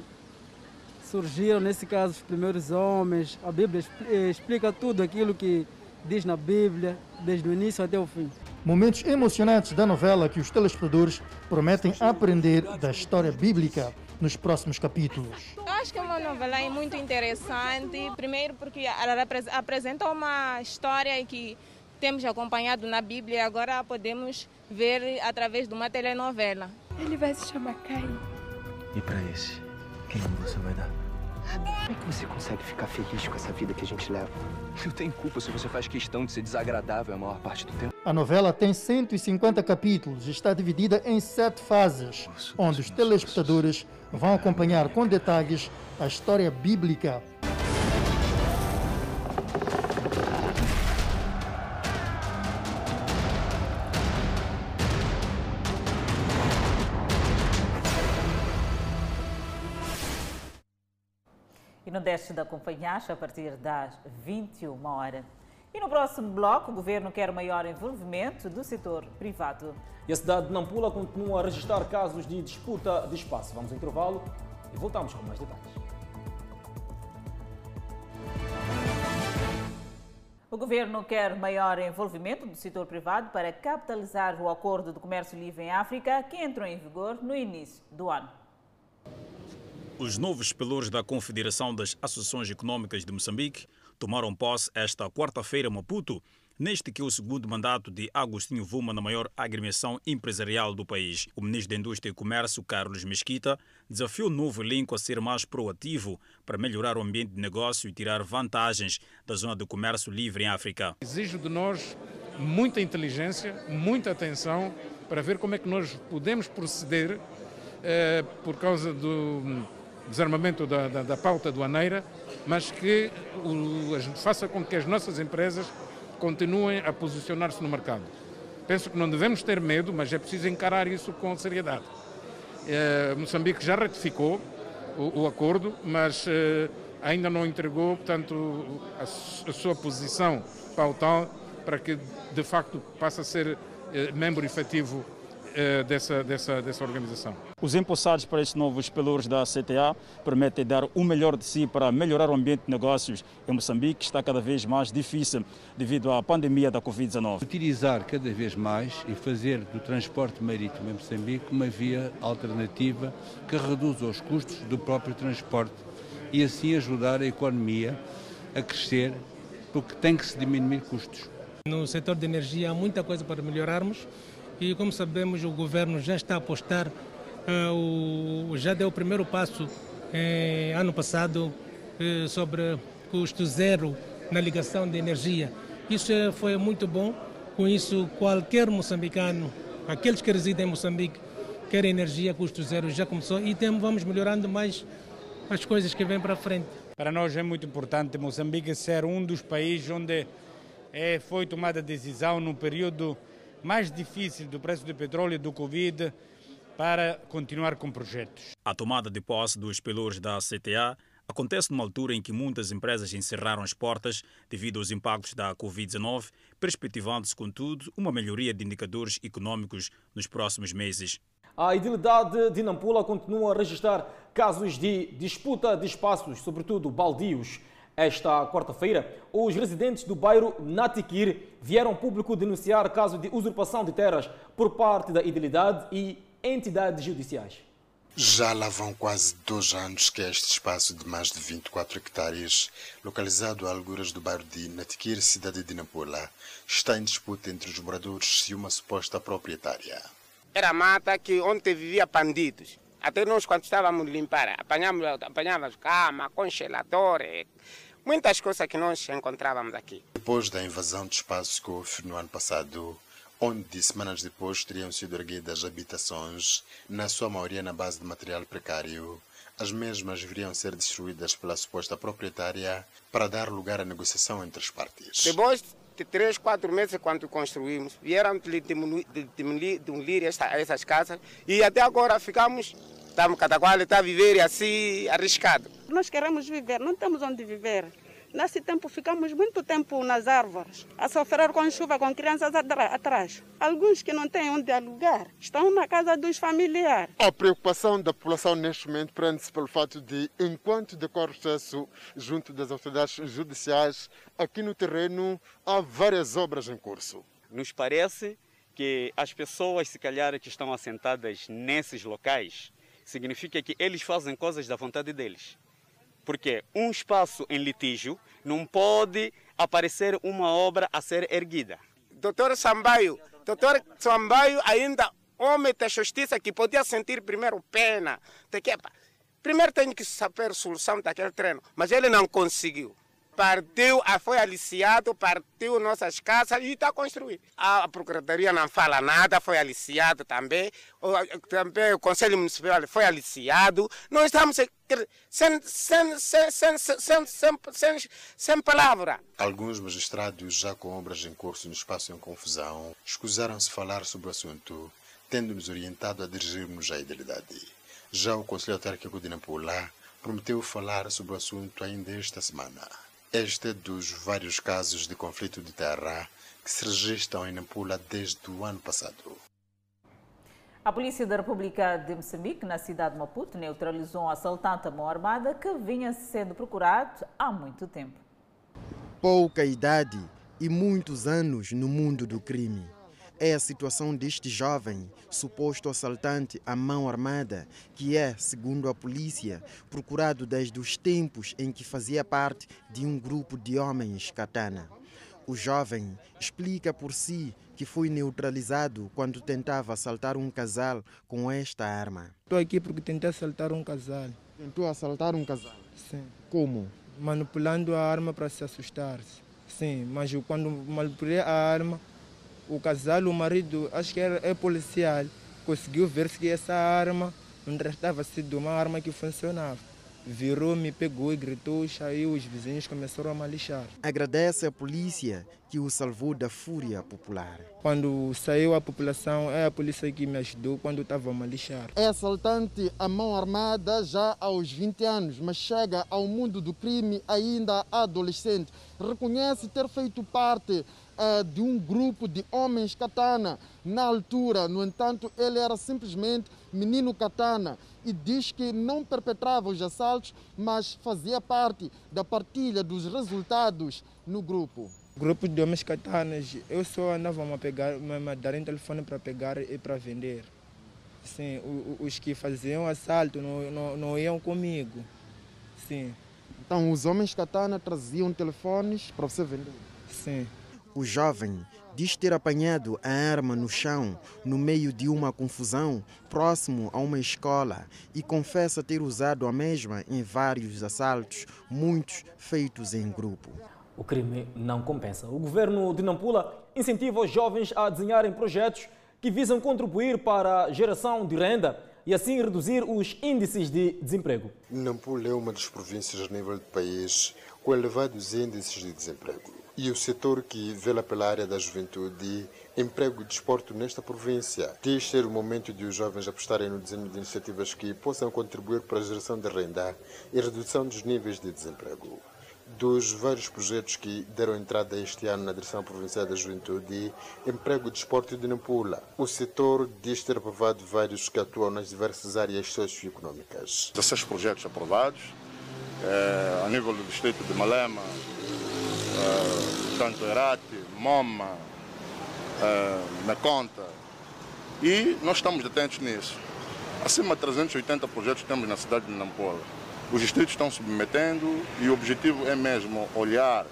surgiram, nesse caso, os primeiros homens. A Bíblia explica tudo aquilo que diz na Bíblia, desde o início até o fim momentos emocionantes da novela que os telespectadores prometem aprender da história bíblica nos próximos capítulos. Eu acho que é uma novela muito interessante, primeiro porque ela apresenta uma história que temos acompanhado na Bíblia e agora podemos ver através de uma telenovela. Ele vai se chamar Caim. E para esse, quem você vai dar? Como é que você consegue ficar feliz com essa vida que a gente leva? Eu tenho culpa se você faz questão de ser desagradável a maior parte do tempo. A novela tem 150 capítulos e está dividida em sete fases, onde os telespectadores vão acompanhar com detalhes a história bíblica não deixe de acompanhar a partir das 21 horas. E no próximo bloco, o governo quer maior envolvimento do setor privado. E a cidade de Nampula continua a registrar casos de disputa de espaço. Vamos ao intervalo e voltamos com mais detalhes. O governo quer maior envolvimento do setor privado para capitalizar o acordo de comércio livre em África que entrou em vigor no início do ano. Os novos pelouros da Confederação das Associações Econômicas de Moçambique tomaram posse esta quarta-feira em Maputo, neste que é o segundo mandato de Agostinho Vuma na maior agremiação empresarial do país. O ministro da Indústria e Comércio, Carlos Mesquita, desafiou o novo elenco a ser mais proativo para melhorar o ambiente de negócio e tirar vantagens da zona de comércio livre em África. Exijo de nós muita inteligência, muita atenção para ver como é que nós podemos proceder eh, por causa do desarmamento da, da, da pauta aduaneira, mas que o, faça com que as nossas empresas continuem a posicionar-se no mercado. Penso que não devemos ter medo, mas é preciso encarar isso com seriedade. Eh, Moçambique já ratificou o, o acordo, mas eh, ainda não entregou, portanto, a, a, sua posição pautal para que, de facto, passe a ser eh, membro efetivo dessa, dessa, dessa organização. Os empossados para estes novos pelouros da CTA permitem dar o melhor de si para melhorar o ambiente de negócios em Moçambique, que está cada vez mais difícil devido à pandemia da Covid-19. Utilizar cada vez mais e fazer do transporte marítimo em Moçambique uma via alternativa que reduza os custos do próprio transporte e assim ajudar a economia a crescer, porque tem que se diminuir custos. No setor de energia há muita coisa para melhorarmos e, como sabemos, o governo já está a apostar, o, já deu o primeiro passo eh, ano passado eh, sobre custo zero na ligação de energia. Isso foi muito bom, com isso qualquer moçambicano, aqueles que residem em Moçambique, querem energia custo zero, já começou e tem, vamos melhorando mais as coisas que vêm para frente. Para nós é muito importante Moçambique ser um dos países onde é, foi tomada a decisão no período mais difícil do preço do petróleo e do Covid para continuar com projetos. A tomada de posse dos pelouros da CTA acontece numa altura em que muitas empresas encerraram as portas devido aos impactos da Covid-19, perspectivando-se, contudo, uma melhoria de indicadores econômicos nos próximos meses. A idilidade de Nampula continua a registrar casos de disputa de espaços, sobretudo baldios. Esta quarta-feira, os residentes do bairro Natiquir vieram ao público denunciar caso de usurpação de terras por parte da idilidade e entidades judiciais. Já lá vão quase dois anos que este espaço de mais de 24 hectares, localizado a alguras do bairro de Natiquir, cidade de Nampula, está em disputa entre os moradores e uma suposta proprietária. Era mata que ontem vivia bandidos. Até nós, quando estávamos a limpar, apanhávamos, apanhávamos cama, congelador, muitas coisas que nós encontrávamos aqui. Depois da invasão de espaços que houve no ano passado, onde semanas depois teriam sido erguidas habitações, na sua maioria na base de material precário, as mesmas deveriam ser destruídas pela suposta proprietária para dar lugar à negociação entre as partes. Depois de três, quatro meses, quando construímos, vieram demolir esta, essas casas e até agora ficamos, estamos cada qual está a viver assim, arriscado. Nós queremos viver, não temos onde viver. Nesse tempo ficamos muito tempo nas árvores, a sofrer com chuva, com crianças atrás. Alguns que não têm onde alugar estão na casa dos familiares. A preocupação da população neste momento prende-se pelo fato de, enquanto decorre o processo junto das autoridades judiciais, aqui no terreno há várias obras em curso. Nos parece que as pessoas, se calhar, que estão assentadas nesses locais, significa que eles fazem coisas da vontade deles. Porque um espaço em litígio não pode aparecer uma obra a ser erguida. Doutor Sambaio, doutor Sambaio ainda homem da justiça que podia sentir primeiro pena. Primeiro tem que saber a solução daquele treino, mas ele não conseguiu partiu, foi aliciado, partiu nossas casas e está construindo. A Procuradoria não fala nada, foi aliciado também, o, também o Conselho Municipal foi aliciado. Nós estamos sem, sem, sem, sem, sem, sem, sem palavra. Alguns magistrados, já com obras em curso no espaço em confusão, escusaram-se falar sobre o assunto, tendo-nos orientado a dirigirmos à idealidade. Já o Conselho Autárquico de Nampula prometeu falar sobre o assunto ainda esta semana. Este é dos vários casos de conflito de terra que se registram em Nampula desde o ano passado. A Polícia da República de Moçambique, na cidade de Maputo, neutralizou um assaltante à mão armada que vinha sendo procurado há muito tempo. Pouca idade e muitos anos no mundo do crime. É a situação deste jovem, suposto assaltante à mão armada, que é, segundo a polícia, procurado desde os tempos em que fazia parte de um grupo de homens katana. O jovem explica por si que foi neutralizado quando tentava assaltar um casal com esta arma. Estou aqui porque tentei assaltar um casal. Tentou assaltar um casal? Sim. Como? Manipulando a arma para se assustar. Sim, mas quando manipulei a arma, o casal, o marido, acho que era, é policial, conseguiu ver se essa arma não tratava se de uma arma que funcionava. Virou, me pegou e gritou, saiu, os vizinhos começaram a malixar. Agradece à polícia que o salvou da fúria popular. Quando saiu a população, é a polícia que me ajudou quando estava a malixar. É assaltante à mão armada já aos 20 anos, mas chega ao mundo do crime ainda adolescente. Reconhece ter feito parte uh, de um grupo de homens katana na altura. No entanto, ele era simplesmente menino katana e diz que não perpetrava os assaltos, mas fazia parte da partilha dos resultados no grupo. Grupo de homens katanas, eu só andava a pegar, a dar um telefone para pegar e para vender. Sim, os que faziam assalto não, não, não iam comigo. Sim. Então os homens katana traziam telefones para você vender? Sim. O jovem diz ter apanhado a arma no chão, no meio de uma confusão, próximo a uma escola, e confessa ter usado a mesma em vários assaltos, muitos feitos em grupo. O crime não compensa. O governo de Nampula incentiva os jovens a desenharem projetos que visam contribuir para a geração de renda e assim reduzir os índices de desemprego. Nampula é uma das províncias a nível do país com elevados índices de desemprego. E o setor que vela pela área da juventude, emprego e desporto nesta província, diz ser o momento de os jovens apostarem no desenho de iniciativas que possam contribuir para a geração de renda e redução dos níveis de desemprego dos vários projetos que deram entrada este ano na Direção Provincial da Juventude Emprego e Desporto de Nampula. O setor diz ter aprovado vários que atuam nas diversas áreas socioeconómicas. 16 projetos aprovados, eh, a nível do distrito de Malema, eh, tanto Erate, Moma, eh, Meconta, e nós estamos atentos nisso. Acima de 380 projetos temos na cidade de Nampula. Os distritos estão submetendo e o objetivo é mesmo olhar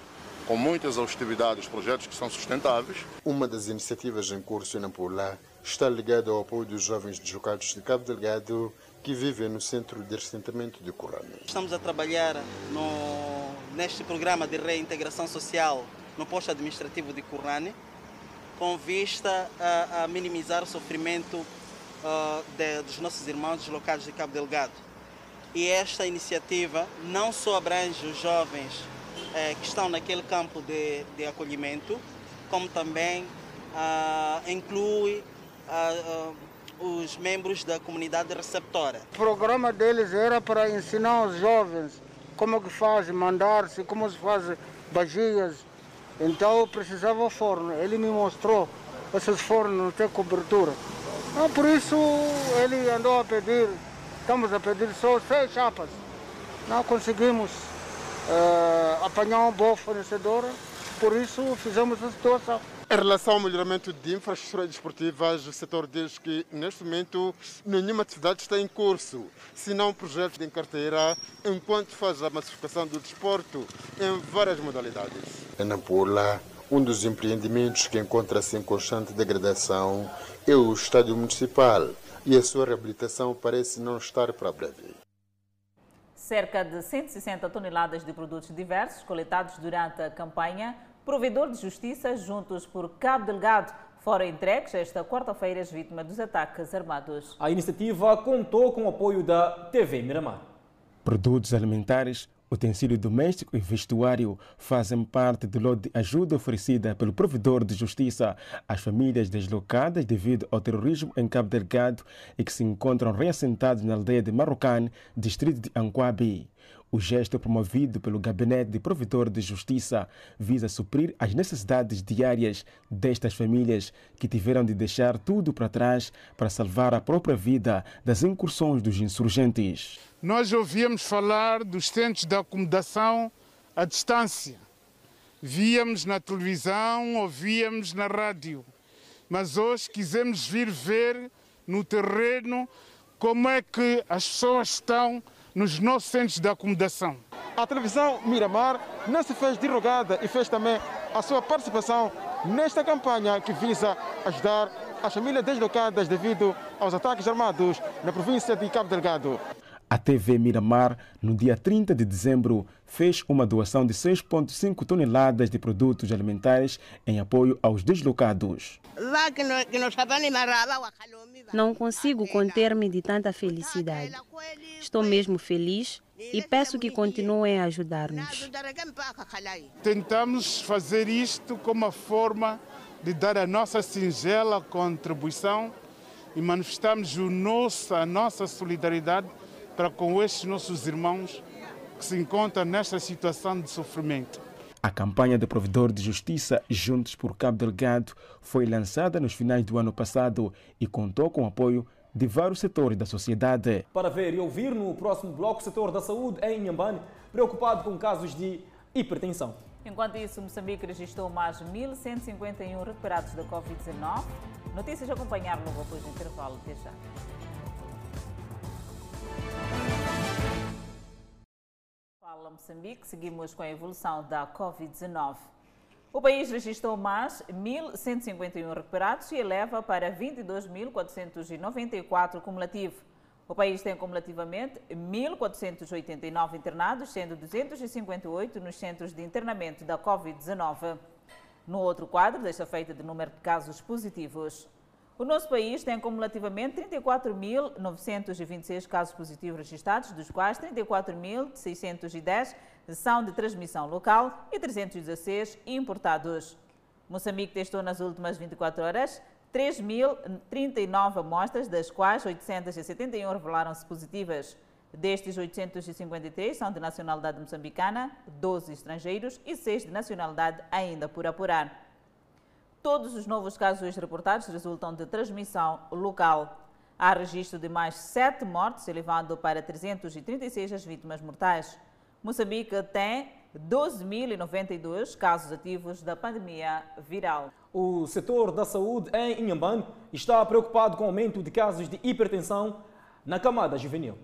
com muita exaustividade os projetos que são sustentáveis. Uma das iniciativas em curso em Nampula está ligada ao apoio dos jovens deslocados de Cabo Delgado que vivem no centro de assentamento de Currane. Estamos a trabalhar no, neste programa de reintegração social no posto administrativo de Currane com vista a, a minimizar o sofrimento uh, de, dos nossos irmãos deslocados de Cabo Delgado. E esta iniciativa não só abrange os jovens eh, que estão naquele campo de, de acolhimento, como também ah, inclui ah, os membros da comunidade receptora. O programa deles era para ensinar os jovens como que faz mandar-se, como se faz bagias. Então precisava forno. Ele me mostrou esses fornos não têm cobertura. Então, por isso ele andou a pedir Estamos a pedir só seis chapas. Não conseguimos uh, apanhar uma boa fornecedora, por isso fizemos a situação. Em relação ao melhoramento de infraestruturas desportivas, o setor diz que neste momento nenhuma atividade está em curso, senão projetos de carteira, enquanto faz a massificação do desporto em várias modalidades. Em Nampula, um dos empreendimentos que encontra-se em constante degradação é o estádio municipal e a sua reabilitação parece não estar para breve. Cerca de 160 toneladas de produtos diversos coletados durante a campanha Provedor de Justiça Juntos por Cabo Delgado foram entregues esta quarta-feira às vítimas dos ataques armados. A iniciativa contou com o apoio da TV Miramar. Produtos alimentares Utensílio doméstico e vestuário fazem parte do lote de ajuda oferecida pelo provedor de justiça às famílias deslocadas devido ao terrorismo em Cabo Delgado e que se encontram reassentados na aldeia de Marrocane, distrito de Anquabi. O gesto promovido pelo Gabinete de Provedor de Justiça visa suprir as necessidades diárias destas famílias que tiveram de deixar tudo para trás para salvar a própria vida das incursões dos insurgentes. Nós ouvíamos falar dos centros de acomodação à distância. Víamos na televisão, ouvíamos na rádio. Mas hoje quisemos vir ver no terreno como é que as pessoas estão nos nossos centros de acomodação. A televisão Miramar não se fez derrogada e fez também a sua participação nesta campanha que visa ajudar as famílias deslocadas devido aos ataques armados na província de Cabo Delgado. A TV Miramar, no dia 30 de dezembro, fez uma doação de 6,5 toneladas de produtos alimentares em apoio aos deslocados. Não consigo conter-me de tanta felicidade. Estou mesmo feliz e peço que continuem a ajudar-nos. Tentamos fazer isto como uma forma de dar a nossa singela contribuição e manifestamos o nosso, a nossa solidariedade para com estes nossos irmãos que se encontram nesta situação de sofrimento. A campanha do provedor de justiça Juntos por Cabo Delgado foi lançada nos finais do ano passado e contou com o apoio de vários setores da sociedade. Para ver e ouvir no próximo bloco o setor da saúde em Inhambane, preocupado com casos de hipertensão. Enquanto isso, Moçambique registrou mais 1.151 recuperados da Covid-19. Notícias a acompanhar logo após do intervalo. Até já. Fala Moçambique, seguimos com a evolução da Covid-19. O país registrou mais 1.151 recuperados e eleva para 22.494 cumulativo. O país tem cumulativamente 1.489 internados, sendo 258 nos centros de internamento da Covid-19. No outro quadro, desta feita de número de casos positivos. O nosso país tem cumulativamente 34.926 casos positivos registrados, dos quais 34.610 são de transmissão local e 316 importados. Moçambique testou nas últimas 24 horas 3.039 amostras, das quais 871 revelaram-se positivas. Destes, 853 são de nacionalidade moçambicana, 12 estrangeiros e 6 de nacionalidade ainda por apurar. Todos os novos casos reportados resultam de transmissão local. Há registro de mais 7 mortes, elevando para 336 as vítimas mortais. Moçambique tem 12.092 casos ativos da pandemia viral. O setor da saúde em Inhambane está preocupado com o aumento de casos de hipertensão na camada juvenil.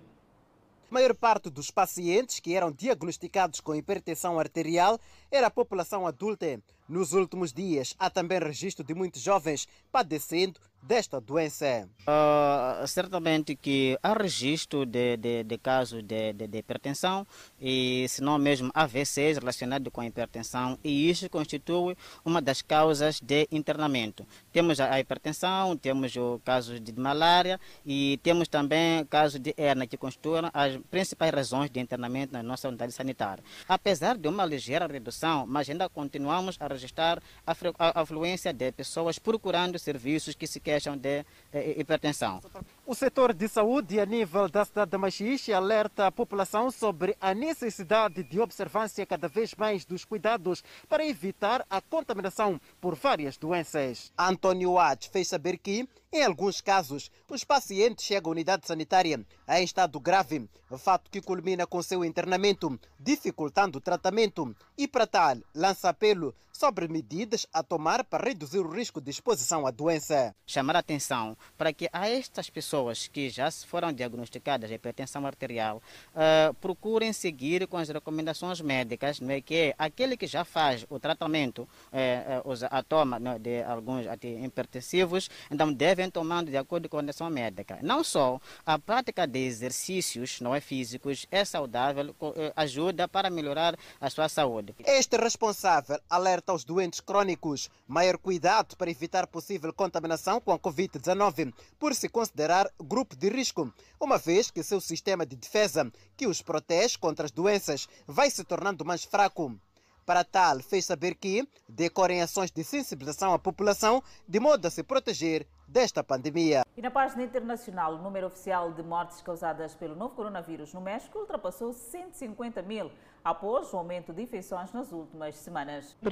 Maior parte dos pacientes que eram diagnosticados com hipertensão arterial era a população adulta. Nos últimos dias, há também registro de muitos jovens padecendo desta doença. Uh, certamente que há registro de, de, de casos de, de, de, hipertensão e se não mesmo AVCs relacionados com a hipertensão e isso constitui uma das causas de internamento. Temos a hipertensão, temos o caso de malária e temos também casos de hernia que constituem as principais razões de internamento na nossa unidade sanitária. Apesar de uma ligeira redução, mas ainda continuamos a registrar a afluência de pessoas procurando serviços que se queixam de hipertensão. O setor de saúde a nível da cidade de Machixe alerta a população sobre a necessidade de observância cada vez mais dos cuidados para evitar a contaminação por várias doenças. Antônio Watts fez saber que, em alguns casos, os pacientes chegam à unidade sanitária em estado grave, fato que culmina com seu internamento, dificultando o tratamento e, para tal, lança apelo sobre medidas a tomar para reduzir o risco de exposição à doença. Chamar a atenção para que a estas pessoas que já foram diagnosticadas de hipertensão arterial uh, procurem seguir com as recomendações médicas, não é que aquele que já faz o tratamento, uh, a toma né, de alguns hipertensivos, então devem tomar de acordo com a condição médica. Não só a prática de exercícios não é físicos é saudável, ajuda para melhorar a sua saúde. Este responsável alerta aos doentes crônicos maior cuidado para evitar possível contaminação com a Covid-19, por se considerar grupo de risco, uma vez que seu sistema de defesa, que os protege contra as doenças, vai se tornando mais fraco. Para tal, fez saber que decorem ações de sensibilização à população de modo a se proteger desta pandemia. E na página internacional, o número oficial de mortes causadas pelo novo coronavírus no México ultrapassou 150 mil após o aumento de infecções nas últimas semanas. O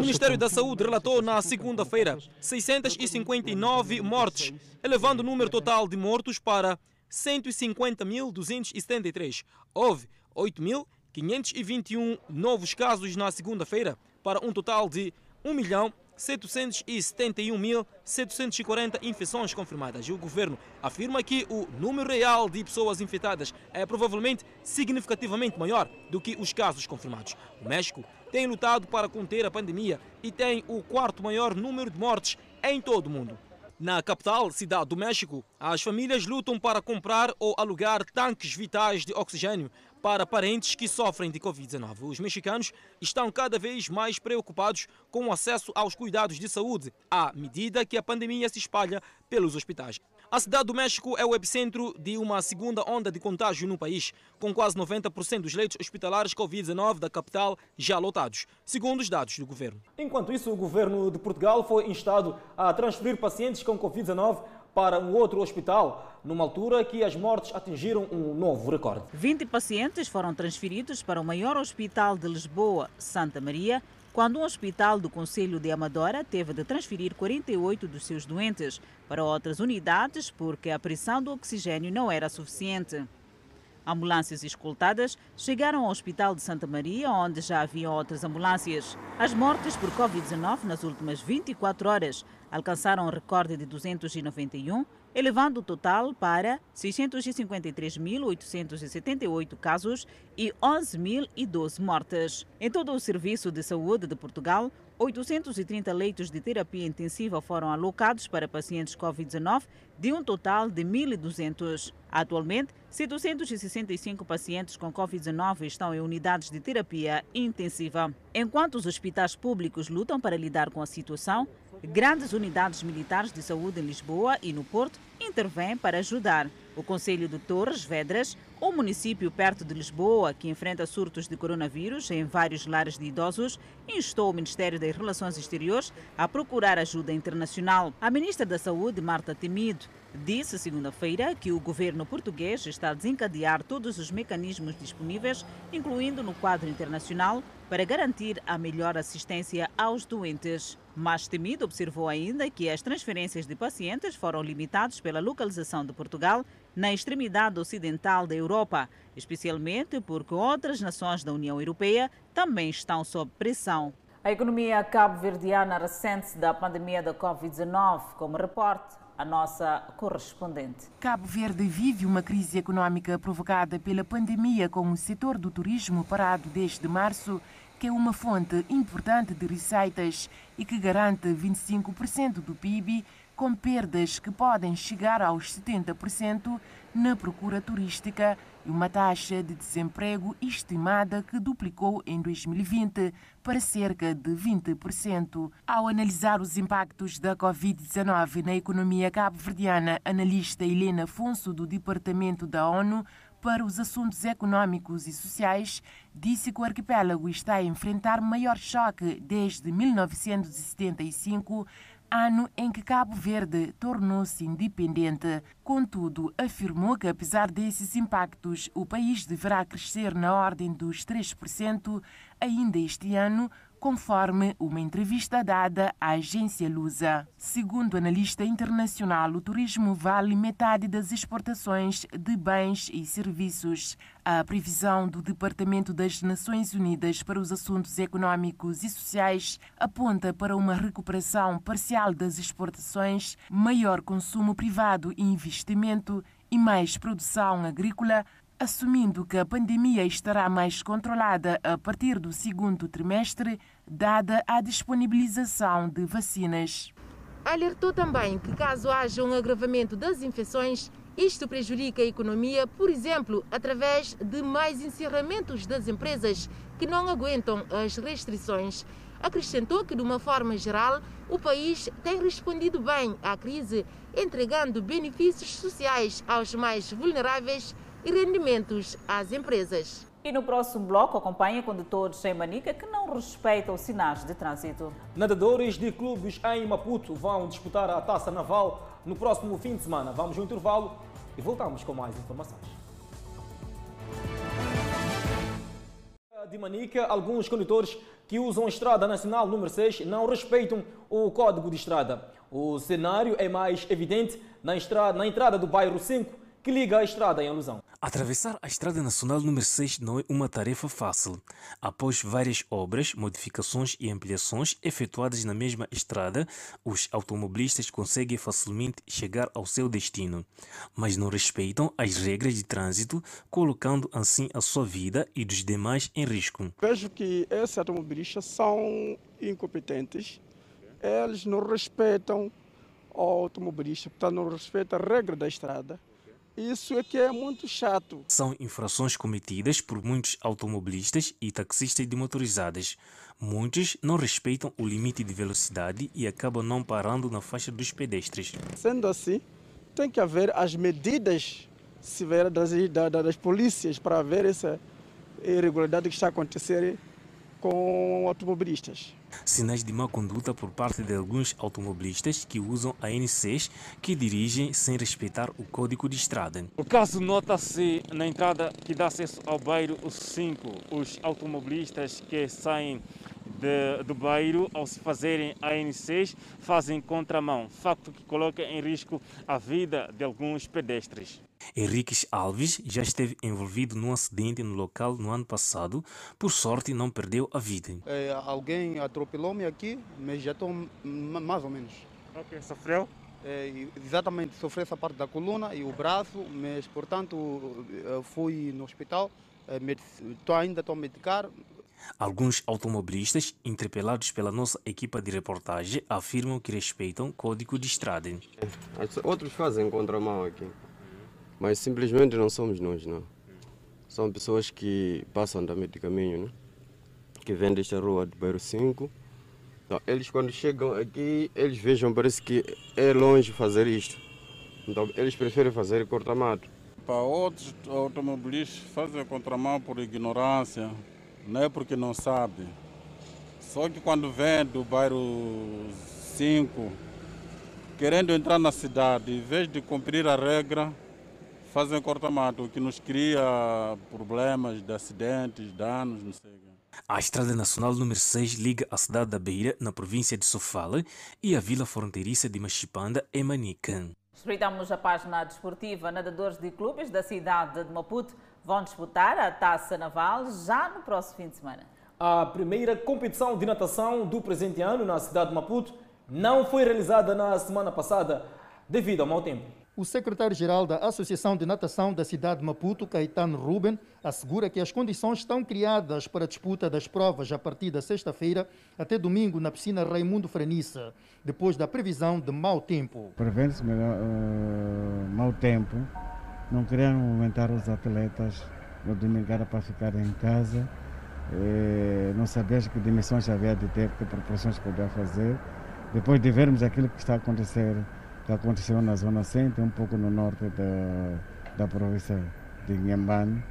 Ministério da Saúde relatou na segunda-feira 659 mortes, elevando o número total de mortos para 150.273. Houve 8.521 novos casos na segunda-feira, para um total de 1 milhão 771.740 infecções confirmadas. E o governo afirma que o número real de pessoas infectadas é provavelmente significativamente maior do que os casos confirmados. O México tem lutado para conter a pandemia e tem o quarto maior número de mortes em todo o mundo. Na capital, cidade do México, as famílias lutam para comprar ou alugar tanques vitais de oxigênio para parentes que sofrem de Covid-19. Os mexicanos estão cada vez mais preocupados com o acesso aos cuidados de saúde à medida que a pandemia se espalha pelos hospitais. A cidade do México é o epicentro de uma segunda onda de contágio no país, com quase 90% dos leitos hospitalares Covid-19 da capital já lotados, segundo os dados do governo. Enquanto isso, o governo de Portugal foi instado a transferir pacientes com Covid-19 para um outro hospital, numa altura que as mortes atingiram um novo recorde. 20 pacientes foram transferidos para o maior hospital de Lisboa, Santa Maria, quando um hospital do Conselho de Amadora teve de transferir 48 dos seus doentes para outras unidades porque a pressão do oxigênio não era suficiente. Ambulâncias escoltadas chegaram ao Hospital de Santa Maria, onde já havia outras ambulâncias. As mortes por Covid-19 nas últimas 24 horas alcançaram um recorde de 291, elevando o total para 653.878 casos e 11.012 mortes. Em todo o Serviço de Saúde de Portugal, 830 leitos de terapia intensiva foram alocados para pacientes Covid-19, de um total de 1.200. Atualmente, 765 pacientes com Covid-19 estão em unidades de terapia intensiva. Enquanto os hospitais públicos lutam para lidar com a situação, grandes unidades militares de saúde em Lisboa e no Porto intervêm para ajudar. O Conselho de Torres Vedras, um município perto de Lisboa que enfrenta surtos de coronavírus em vários lares de idosos, instou o Ministério das Relações Exteriores a procurar ajuda internacional. A ministra da Saúde, Marta Temido, disse segunda-feira que o governo português está a desencadear todos os mecanismos disponíveis, incluindo no quadro internacional, para garantir a melhor assistência aos doentes. Mas Temido observou ainda que as transferências de pacientes foram limitadas pela localização de Portugal na extremidade ocidental da Europa, especialmente porque outras nações da União Europeia também estão sob pressão. A economia cabo-verdiana ressente da pandemia da Covid-19, como reporte a nossa correspondente. Cabo Verde vive uma crise econômica provocada pela pandemia, com o setor do turismo parado desde março, que é uma fonte importante de receitas e que garante 25% do PIB, com perdas que podem chegar aos 70% na procura turística e uma taxa de desemprego estimada que duplicou em 2020 para cerca de 20%. Ao analisar os impactos da Covid-19 na economia cabo-verdiana, analista Helena Afonso, do Departamento da ONU para os Assuntos Econômicos e Sociais, disse que o arquipélago está a enfrentar maior choque desde 1975 ano em que Cabo Verde tornou-se independente. Contudo, afirmou que, apesar desses impactos, o país deverá crescer na ordem dos 3% ainda este ano, conforme uma entrevista dada à agência Lusa. Segundo o analista internacional, o turismo vale metade das exportações de bens e serviços. A previsão do Departamento das Nações Unidas para os Assuntos Econômicos e Sociais aponta para uma recuperação parcial das exportações, maior consumo privado e investimento e mais produção agrícola, assumindo que a pandemia estará mais controlada a partir do segundo trimestre, dada a disponibilização de vacinas. Alertou também que, caso haja um agravamento das infecções, isto prejudica a economia, por exemplo, através de mais encerramentos das empresas que não aguentam as restrições. Acrescentou que, de uma forma geral, o país tem respondido bem à crise, entregando benefícios sociais aos mais vulneráveis e rendimentos às empresas. E no próximo bloco acompanha condutores em Manica que não respeitam sinais de trânsito. Nadadores de clubes em Maputo vão disputar a Taça Naval no próximo fim de semana. Vamos ao intervalo e voltamos com mais informações. De Manica, alguns condutores que usam a Estrada Nacional número 6 não respeitam o código de estrada. O cenário é mais evidente na, estrada, na entrada do bairro 5 que liga a estrada em alusão. Atravessar a Estrada Nacional número 6 não é uma tarefa fácil. Após várias obras, modificações e ampliações efetuadas na mesma estrada, os automobilistas conseguem facilmente chegar ao seu destino, mas não respeitam as regras de trânsito, colocando assim a sua vida e dos demais em risco. Vejo que esses automobilistas são incompetentes, eles não respeitam o automobilista, portanto não respeitam a regra da estrada. Isso é que é muito chato. São infrações cometidas por muitos automobilistas e taxistas de motorizadas. Muitos não respeitam o limite de velocidade e acabam não parando na faixa dos pedestres. Sendo assim, tem que haver as medidas severas das, das, das polícias para ver essa irregularidade que está a acontecer com automobilistas. Sinais de má conduta por parte de alguns automobilistas que usam a N6 que dirigem sem respeitar o código de estrada. O caso nota-se na entrada que dá acesso ao bairro 5. Os automobilistas que saem de, do bairro, ao se fazerem a N6, fazem contramão, facto que coloca em risco a vida de alguns pedestres. Henriques Alves já esteve envolvido num acidente no local no ano passado. Por sorte, não perdeu a vida. É, alguém atropelou-me aqui, mas já estou mais ou menos. Ok, sofreu? É, exatamente, sofri essa parte da coluna e o braço, mas portanto fui no hospital, estou ainda estou a medicar, Alguns automobilistas, interpelados pela nossa equipa de reportagem, afirmam que respeitam o código de estrada. Outros fazem contramão aqui, mas simplesmente não somos nós, não. São pessoas que passam também de caminho, né? que vêm desta rua do bairro 5. Então, eles quando chegam aqui, eles vejam, parece que é longe fazer isto. Então eles preferem fazer corta-mato. Para outros automobilistas fazem contramão por ignorância, não é porque não sabe. Só que quando vem do bairro 5, querendo entrar na cidade, em vez de cumprir a regra, fazem corta-mato, o que nos cria problemas de acidentes, danos, não sei. A Estrada Nacional número 6 liga a cidade da Beira, na província de Sofala, e a vila fronteiriça de Machipanda, em Manica. Espreitamos a página desportiva. Nadadores de clubes da cidade de Maputo vão disputar a Taça Naval já no próximo fim de semana. A primeira competição de natação do presente ano na cidade de Maputo não foi realizada na semana passada devido ao mau tempo. O secretário-geral da Associação de Natação da cidade de Maputo, Caetano Ruben, assegura que as condições estão criadas para a disputa das provas a partir da sexta-feira até domingo na piscina Raimundo Franiça, depois da previsão de mau tempo. Prevendo-se uh, mau tempo, não queriam aumentar os atletas no domingo para ficar em casa, e não saber que dimensões havia de ter, que proporções podia fazer. Depois de vermos aquilo que está a acontecer que aconteceu na zona centro, um pouco no norte da, da província de Inhambane.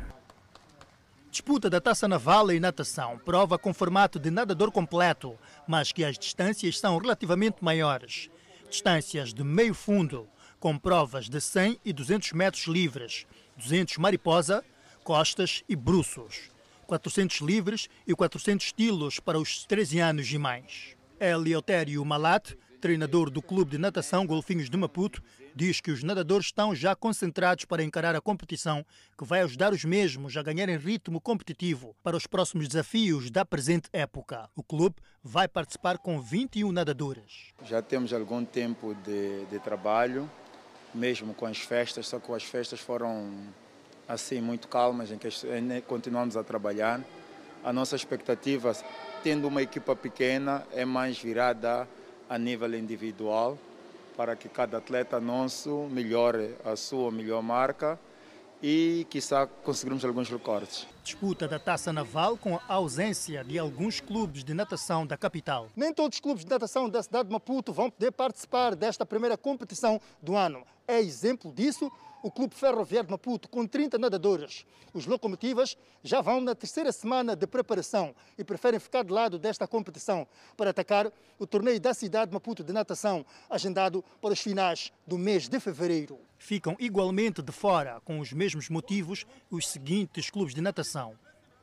Disputa da taça naval e natação, prova com formato de nadador completo, mas que as distâncias são relativamente maiores. Distâncias de meio fundo, com provas de 100 e 200 metros livres, 200 mariposa, costas e bruços, 400 livres e 400 estilos para os 13 anos e mais. Eleutério Malat, treinador do Clube de Natação Golfinhos de Maputo, diz que os nadadores estão já concentrados para encarar a competição, que vai ajudar os mesmos a ganharem ritmo competitivo para os próximos desafios da presente época. O clube vai participar com 21 nadadores. Já temos algum tempo de, de trabalho, mesmo com as festas, só que as festas foram assim muito calmas, em que continuamos a trabalhar. A nossa expectativa, tendo uma equipa pequena, é mais virada a nível individual, para que cada atleta nosso melhore a sua melhor marca e, quiçá, conseguirmos alguns recordes. Disputa da Taça Naval com a ausência de alguns clubes de natação da capital. Nem todos os clubes de natação da cidade de Maputo vão poder participar desta primeira competição do ano. É exemplo disso o Clube Ferroviário de Maputo, com 30 nadadores. Os locomotivas já vão na terceira semana de preparação e preferem ficar de lado desta competição para atacar o torneio da cidade de Maputo de natação, agendado para os finais do mês de fevereiro. Ficam igualmente de fora, com os mesmos motivos, os seguintes clubes de natação: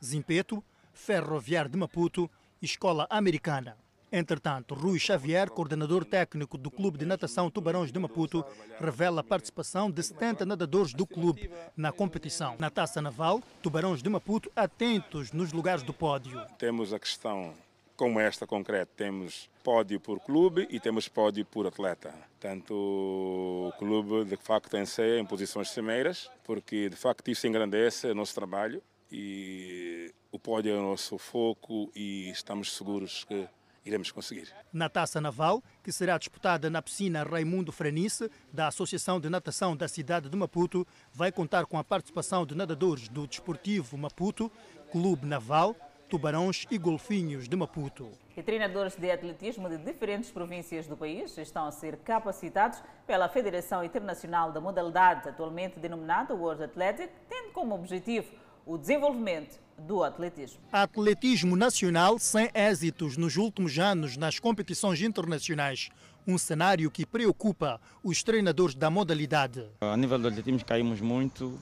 Zimpeto, Ferroviário de Maputo e Escola Americana. Entretanto, Rui Xavier, coordenador técnico do Clube de Natação Tubarões de Maputo, revela a participação de 70 nadadores do clube na competição. Na taça naval, Tubarões de Maputo atentos nos lugares do pódio. Temos a questão como esta concreta, temos pódio por clube e temos pódio por atleta. Tanto o clube de facto tem ser em posições cimeiras, porque de facto isso engrandece o nosso trabalho e o pódio é o nosso foco e estamos seguros que iremos conseguir. Na taça naval, que será disputada na piscina Raimundo Franice, da Associação de Natação da cidade de Maputo, vai contar com a participação de nadadores do Desportivo Maputo, Clube Naval, Tubarões e Golfinhos de Maputo. E treinadores de atletismo de diferentes províncias do país estão a ser capacitados pela Federação Internacional da Modalidade, atualmente denominada World Athletic, tendo como objetivo o desenvolvimento do atletismo. Atletismo nacional sem êxitos nos últimos anos nas competições internacionais. Um cenário que preocupa os treinadores da modalidade. A nível do atletismo caímos muito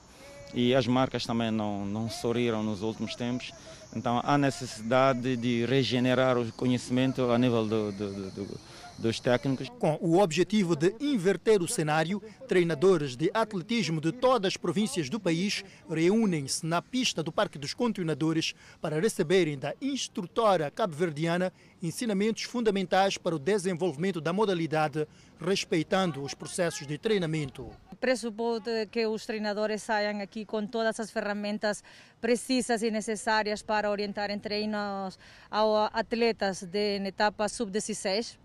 e as marcas também não, não sorriram nos últimos tempos. Então há necessidade de regenerar o conhecimento a nível do, do, do, dos técnicos. Com o objetivo de inverter o cenário, treinadores de atletismo de todas as províncias do país reúnem-se na pista do Parque dos Continuadores para receberem da instrutora cabo-verdiana ensinamentos fundamentais para o desenvolvimento da modalidade, respeitando os processos de treinamento. Pressupõe que os treinadores saiam aqui com todas as ferramentas precisas e necessárias para orientarem treinos aos atletas de etapa sub-16.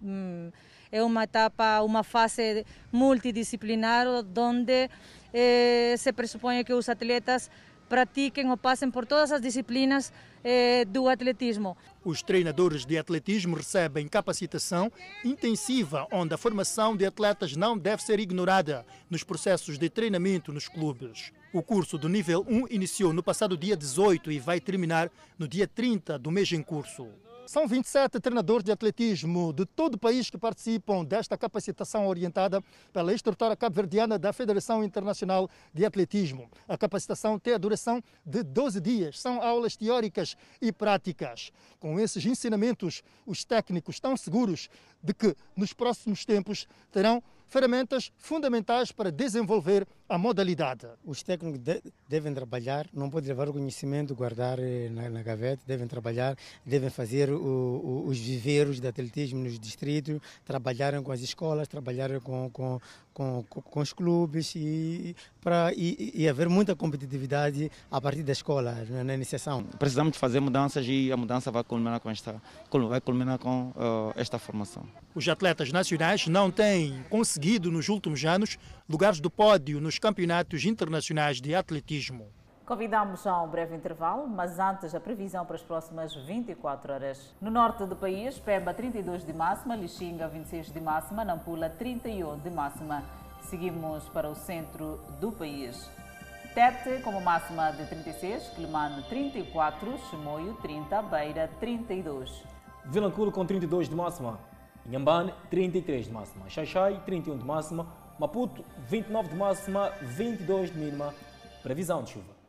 É uma etapa, uma fase multidisciplinar, onde eh, se pressupõe que os atletas pratiquem ou passem por todas as disciplinas eh, do atletismo. Os treinadores de atletismo recebem capacitação intensiva, onde a formação de atletas não deve ser ignorada nos processos de treinamento nos clubes. O curso do nível 1 iniciou no passado dia 18 e vai terminar no dia 30 do mês em curso. São 27 treinadores de atletismo de todo o país que participam desta capacitação orientada pela instrutora cabo-verdiana da Federação Internacional de Atletismo. A capacitação tem a duração de 12 dias. São aulas teóricas e práticas. Com esses ensinamentos, os técnicos estão seguros de que nos próximos tempos terão ferramentas fundamentais para desenvolver a modalidade. Os técnicos de, devem trabalhar, não podem levar o conhecimento, guardar eh, na, na gaveta, devem trabalhar, devem fazer o, o, os viveiros de atletismo nos distritos, trabalharem com as escolas, trabalharem com, com, com, com os clubes e, para, e, e, haver muita competitividade a partir da escola, na iniciação. Precisamos fazer mudanças e a mudança vai culminar com esta, vai culminar com uh, esta formação. Os atletas nacionais não têm conseguido nos últimos anos lugares do pódio nos campeonatos internacionais de atletismo. Convidamos a um breve intervalo, mas antes a previsão para as próximas 24 horas. No norte do país, Pemba 32 de máxima, Lixinga 26 de máxima, Nampula 31 de máxima. Seguimos para o centro do país. Tete como máxima de 36, Quelimane 34, Chimoio 30, Beira 32. Vilanculo com 32 de máxima, Inhambane 33 de máxima, Xaixai 31 de máxima, Maputo 29 de máxima, 22 de mínima. Previsão de chuva.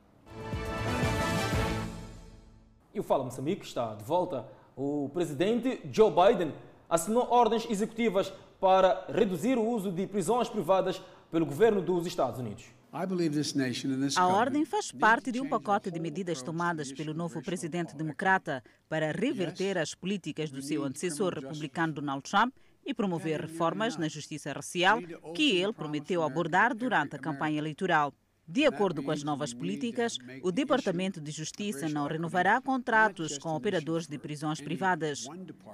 E o Fala Moçambique está de volta. O presidente Joe Biden assinou ordens executivas para reduzir o uso de prisões privadas pelo governo dos Estados Unidos. A ordem faz parte de um pacote de medidas tomadas pelo novo presidente democrata para reverter as políticas do seu antecessor republicano Donald Trump e promover reformas na justiça racial que ele prometeu abordar durante a campanha eleitoral. De acordo com as novas políticas, o Departamento de Justiça não renovará contratos com operadores de prisões privadas.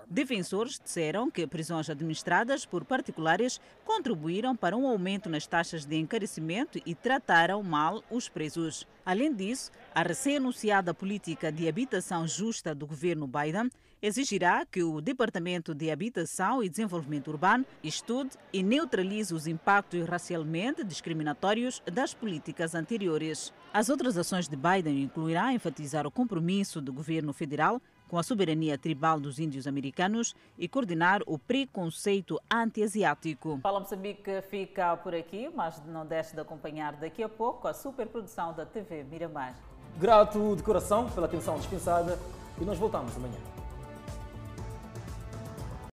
Defensores disseram que prisões administradas por particulares contribuíram para um aumento nas taxas de encarecimento e trataram mal os presos. Além disso, a recém-anunciada política de habitação justa do governo Biden exigirá que o Departamento de Habitação e Desenvolvimento Urbano estude e neutralize os impactos racialmente discriminatórios das políticas anteriores. As outras ações de Biden incluirá enfatizar o compromisso do governo federal com a soberania tribal dos índios americanos e coordenar o preconceito anti-asiático. Fala Moçambique fica por aqui, mas não deixe de acompanhar daqui a pouco a superprodução da TV Miramar. Grato de coração pela atenção dispensada e nós voltamos amanhã.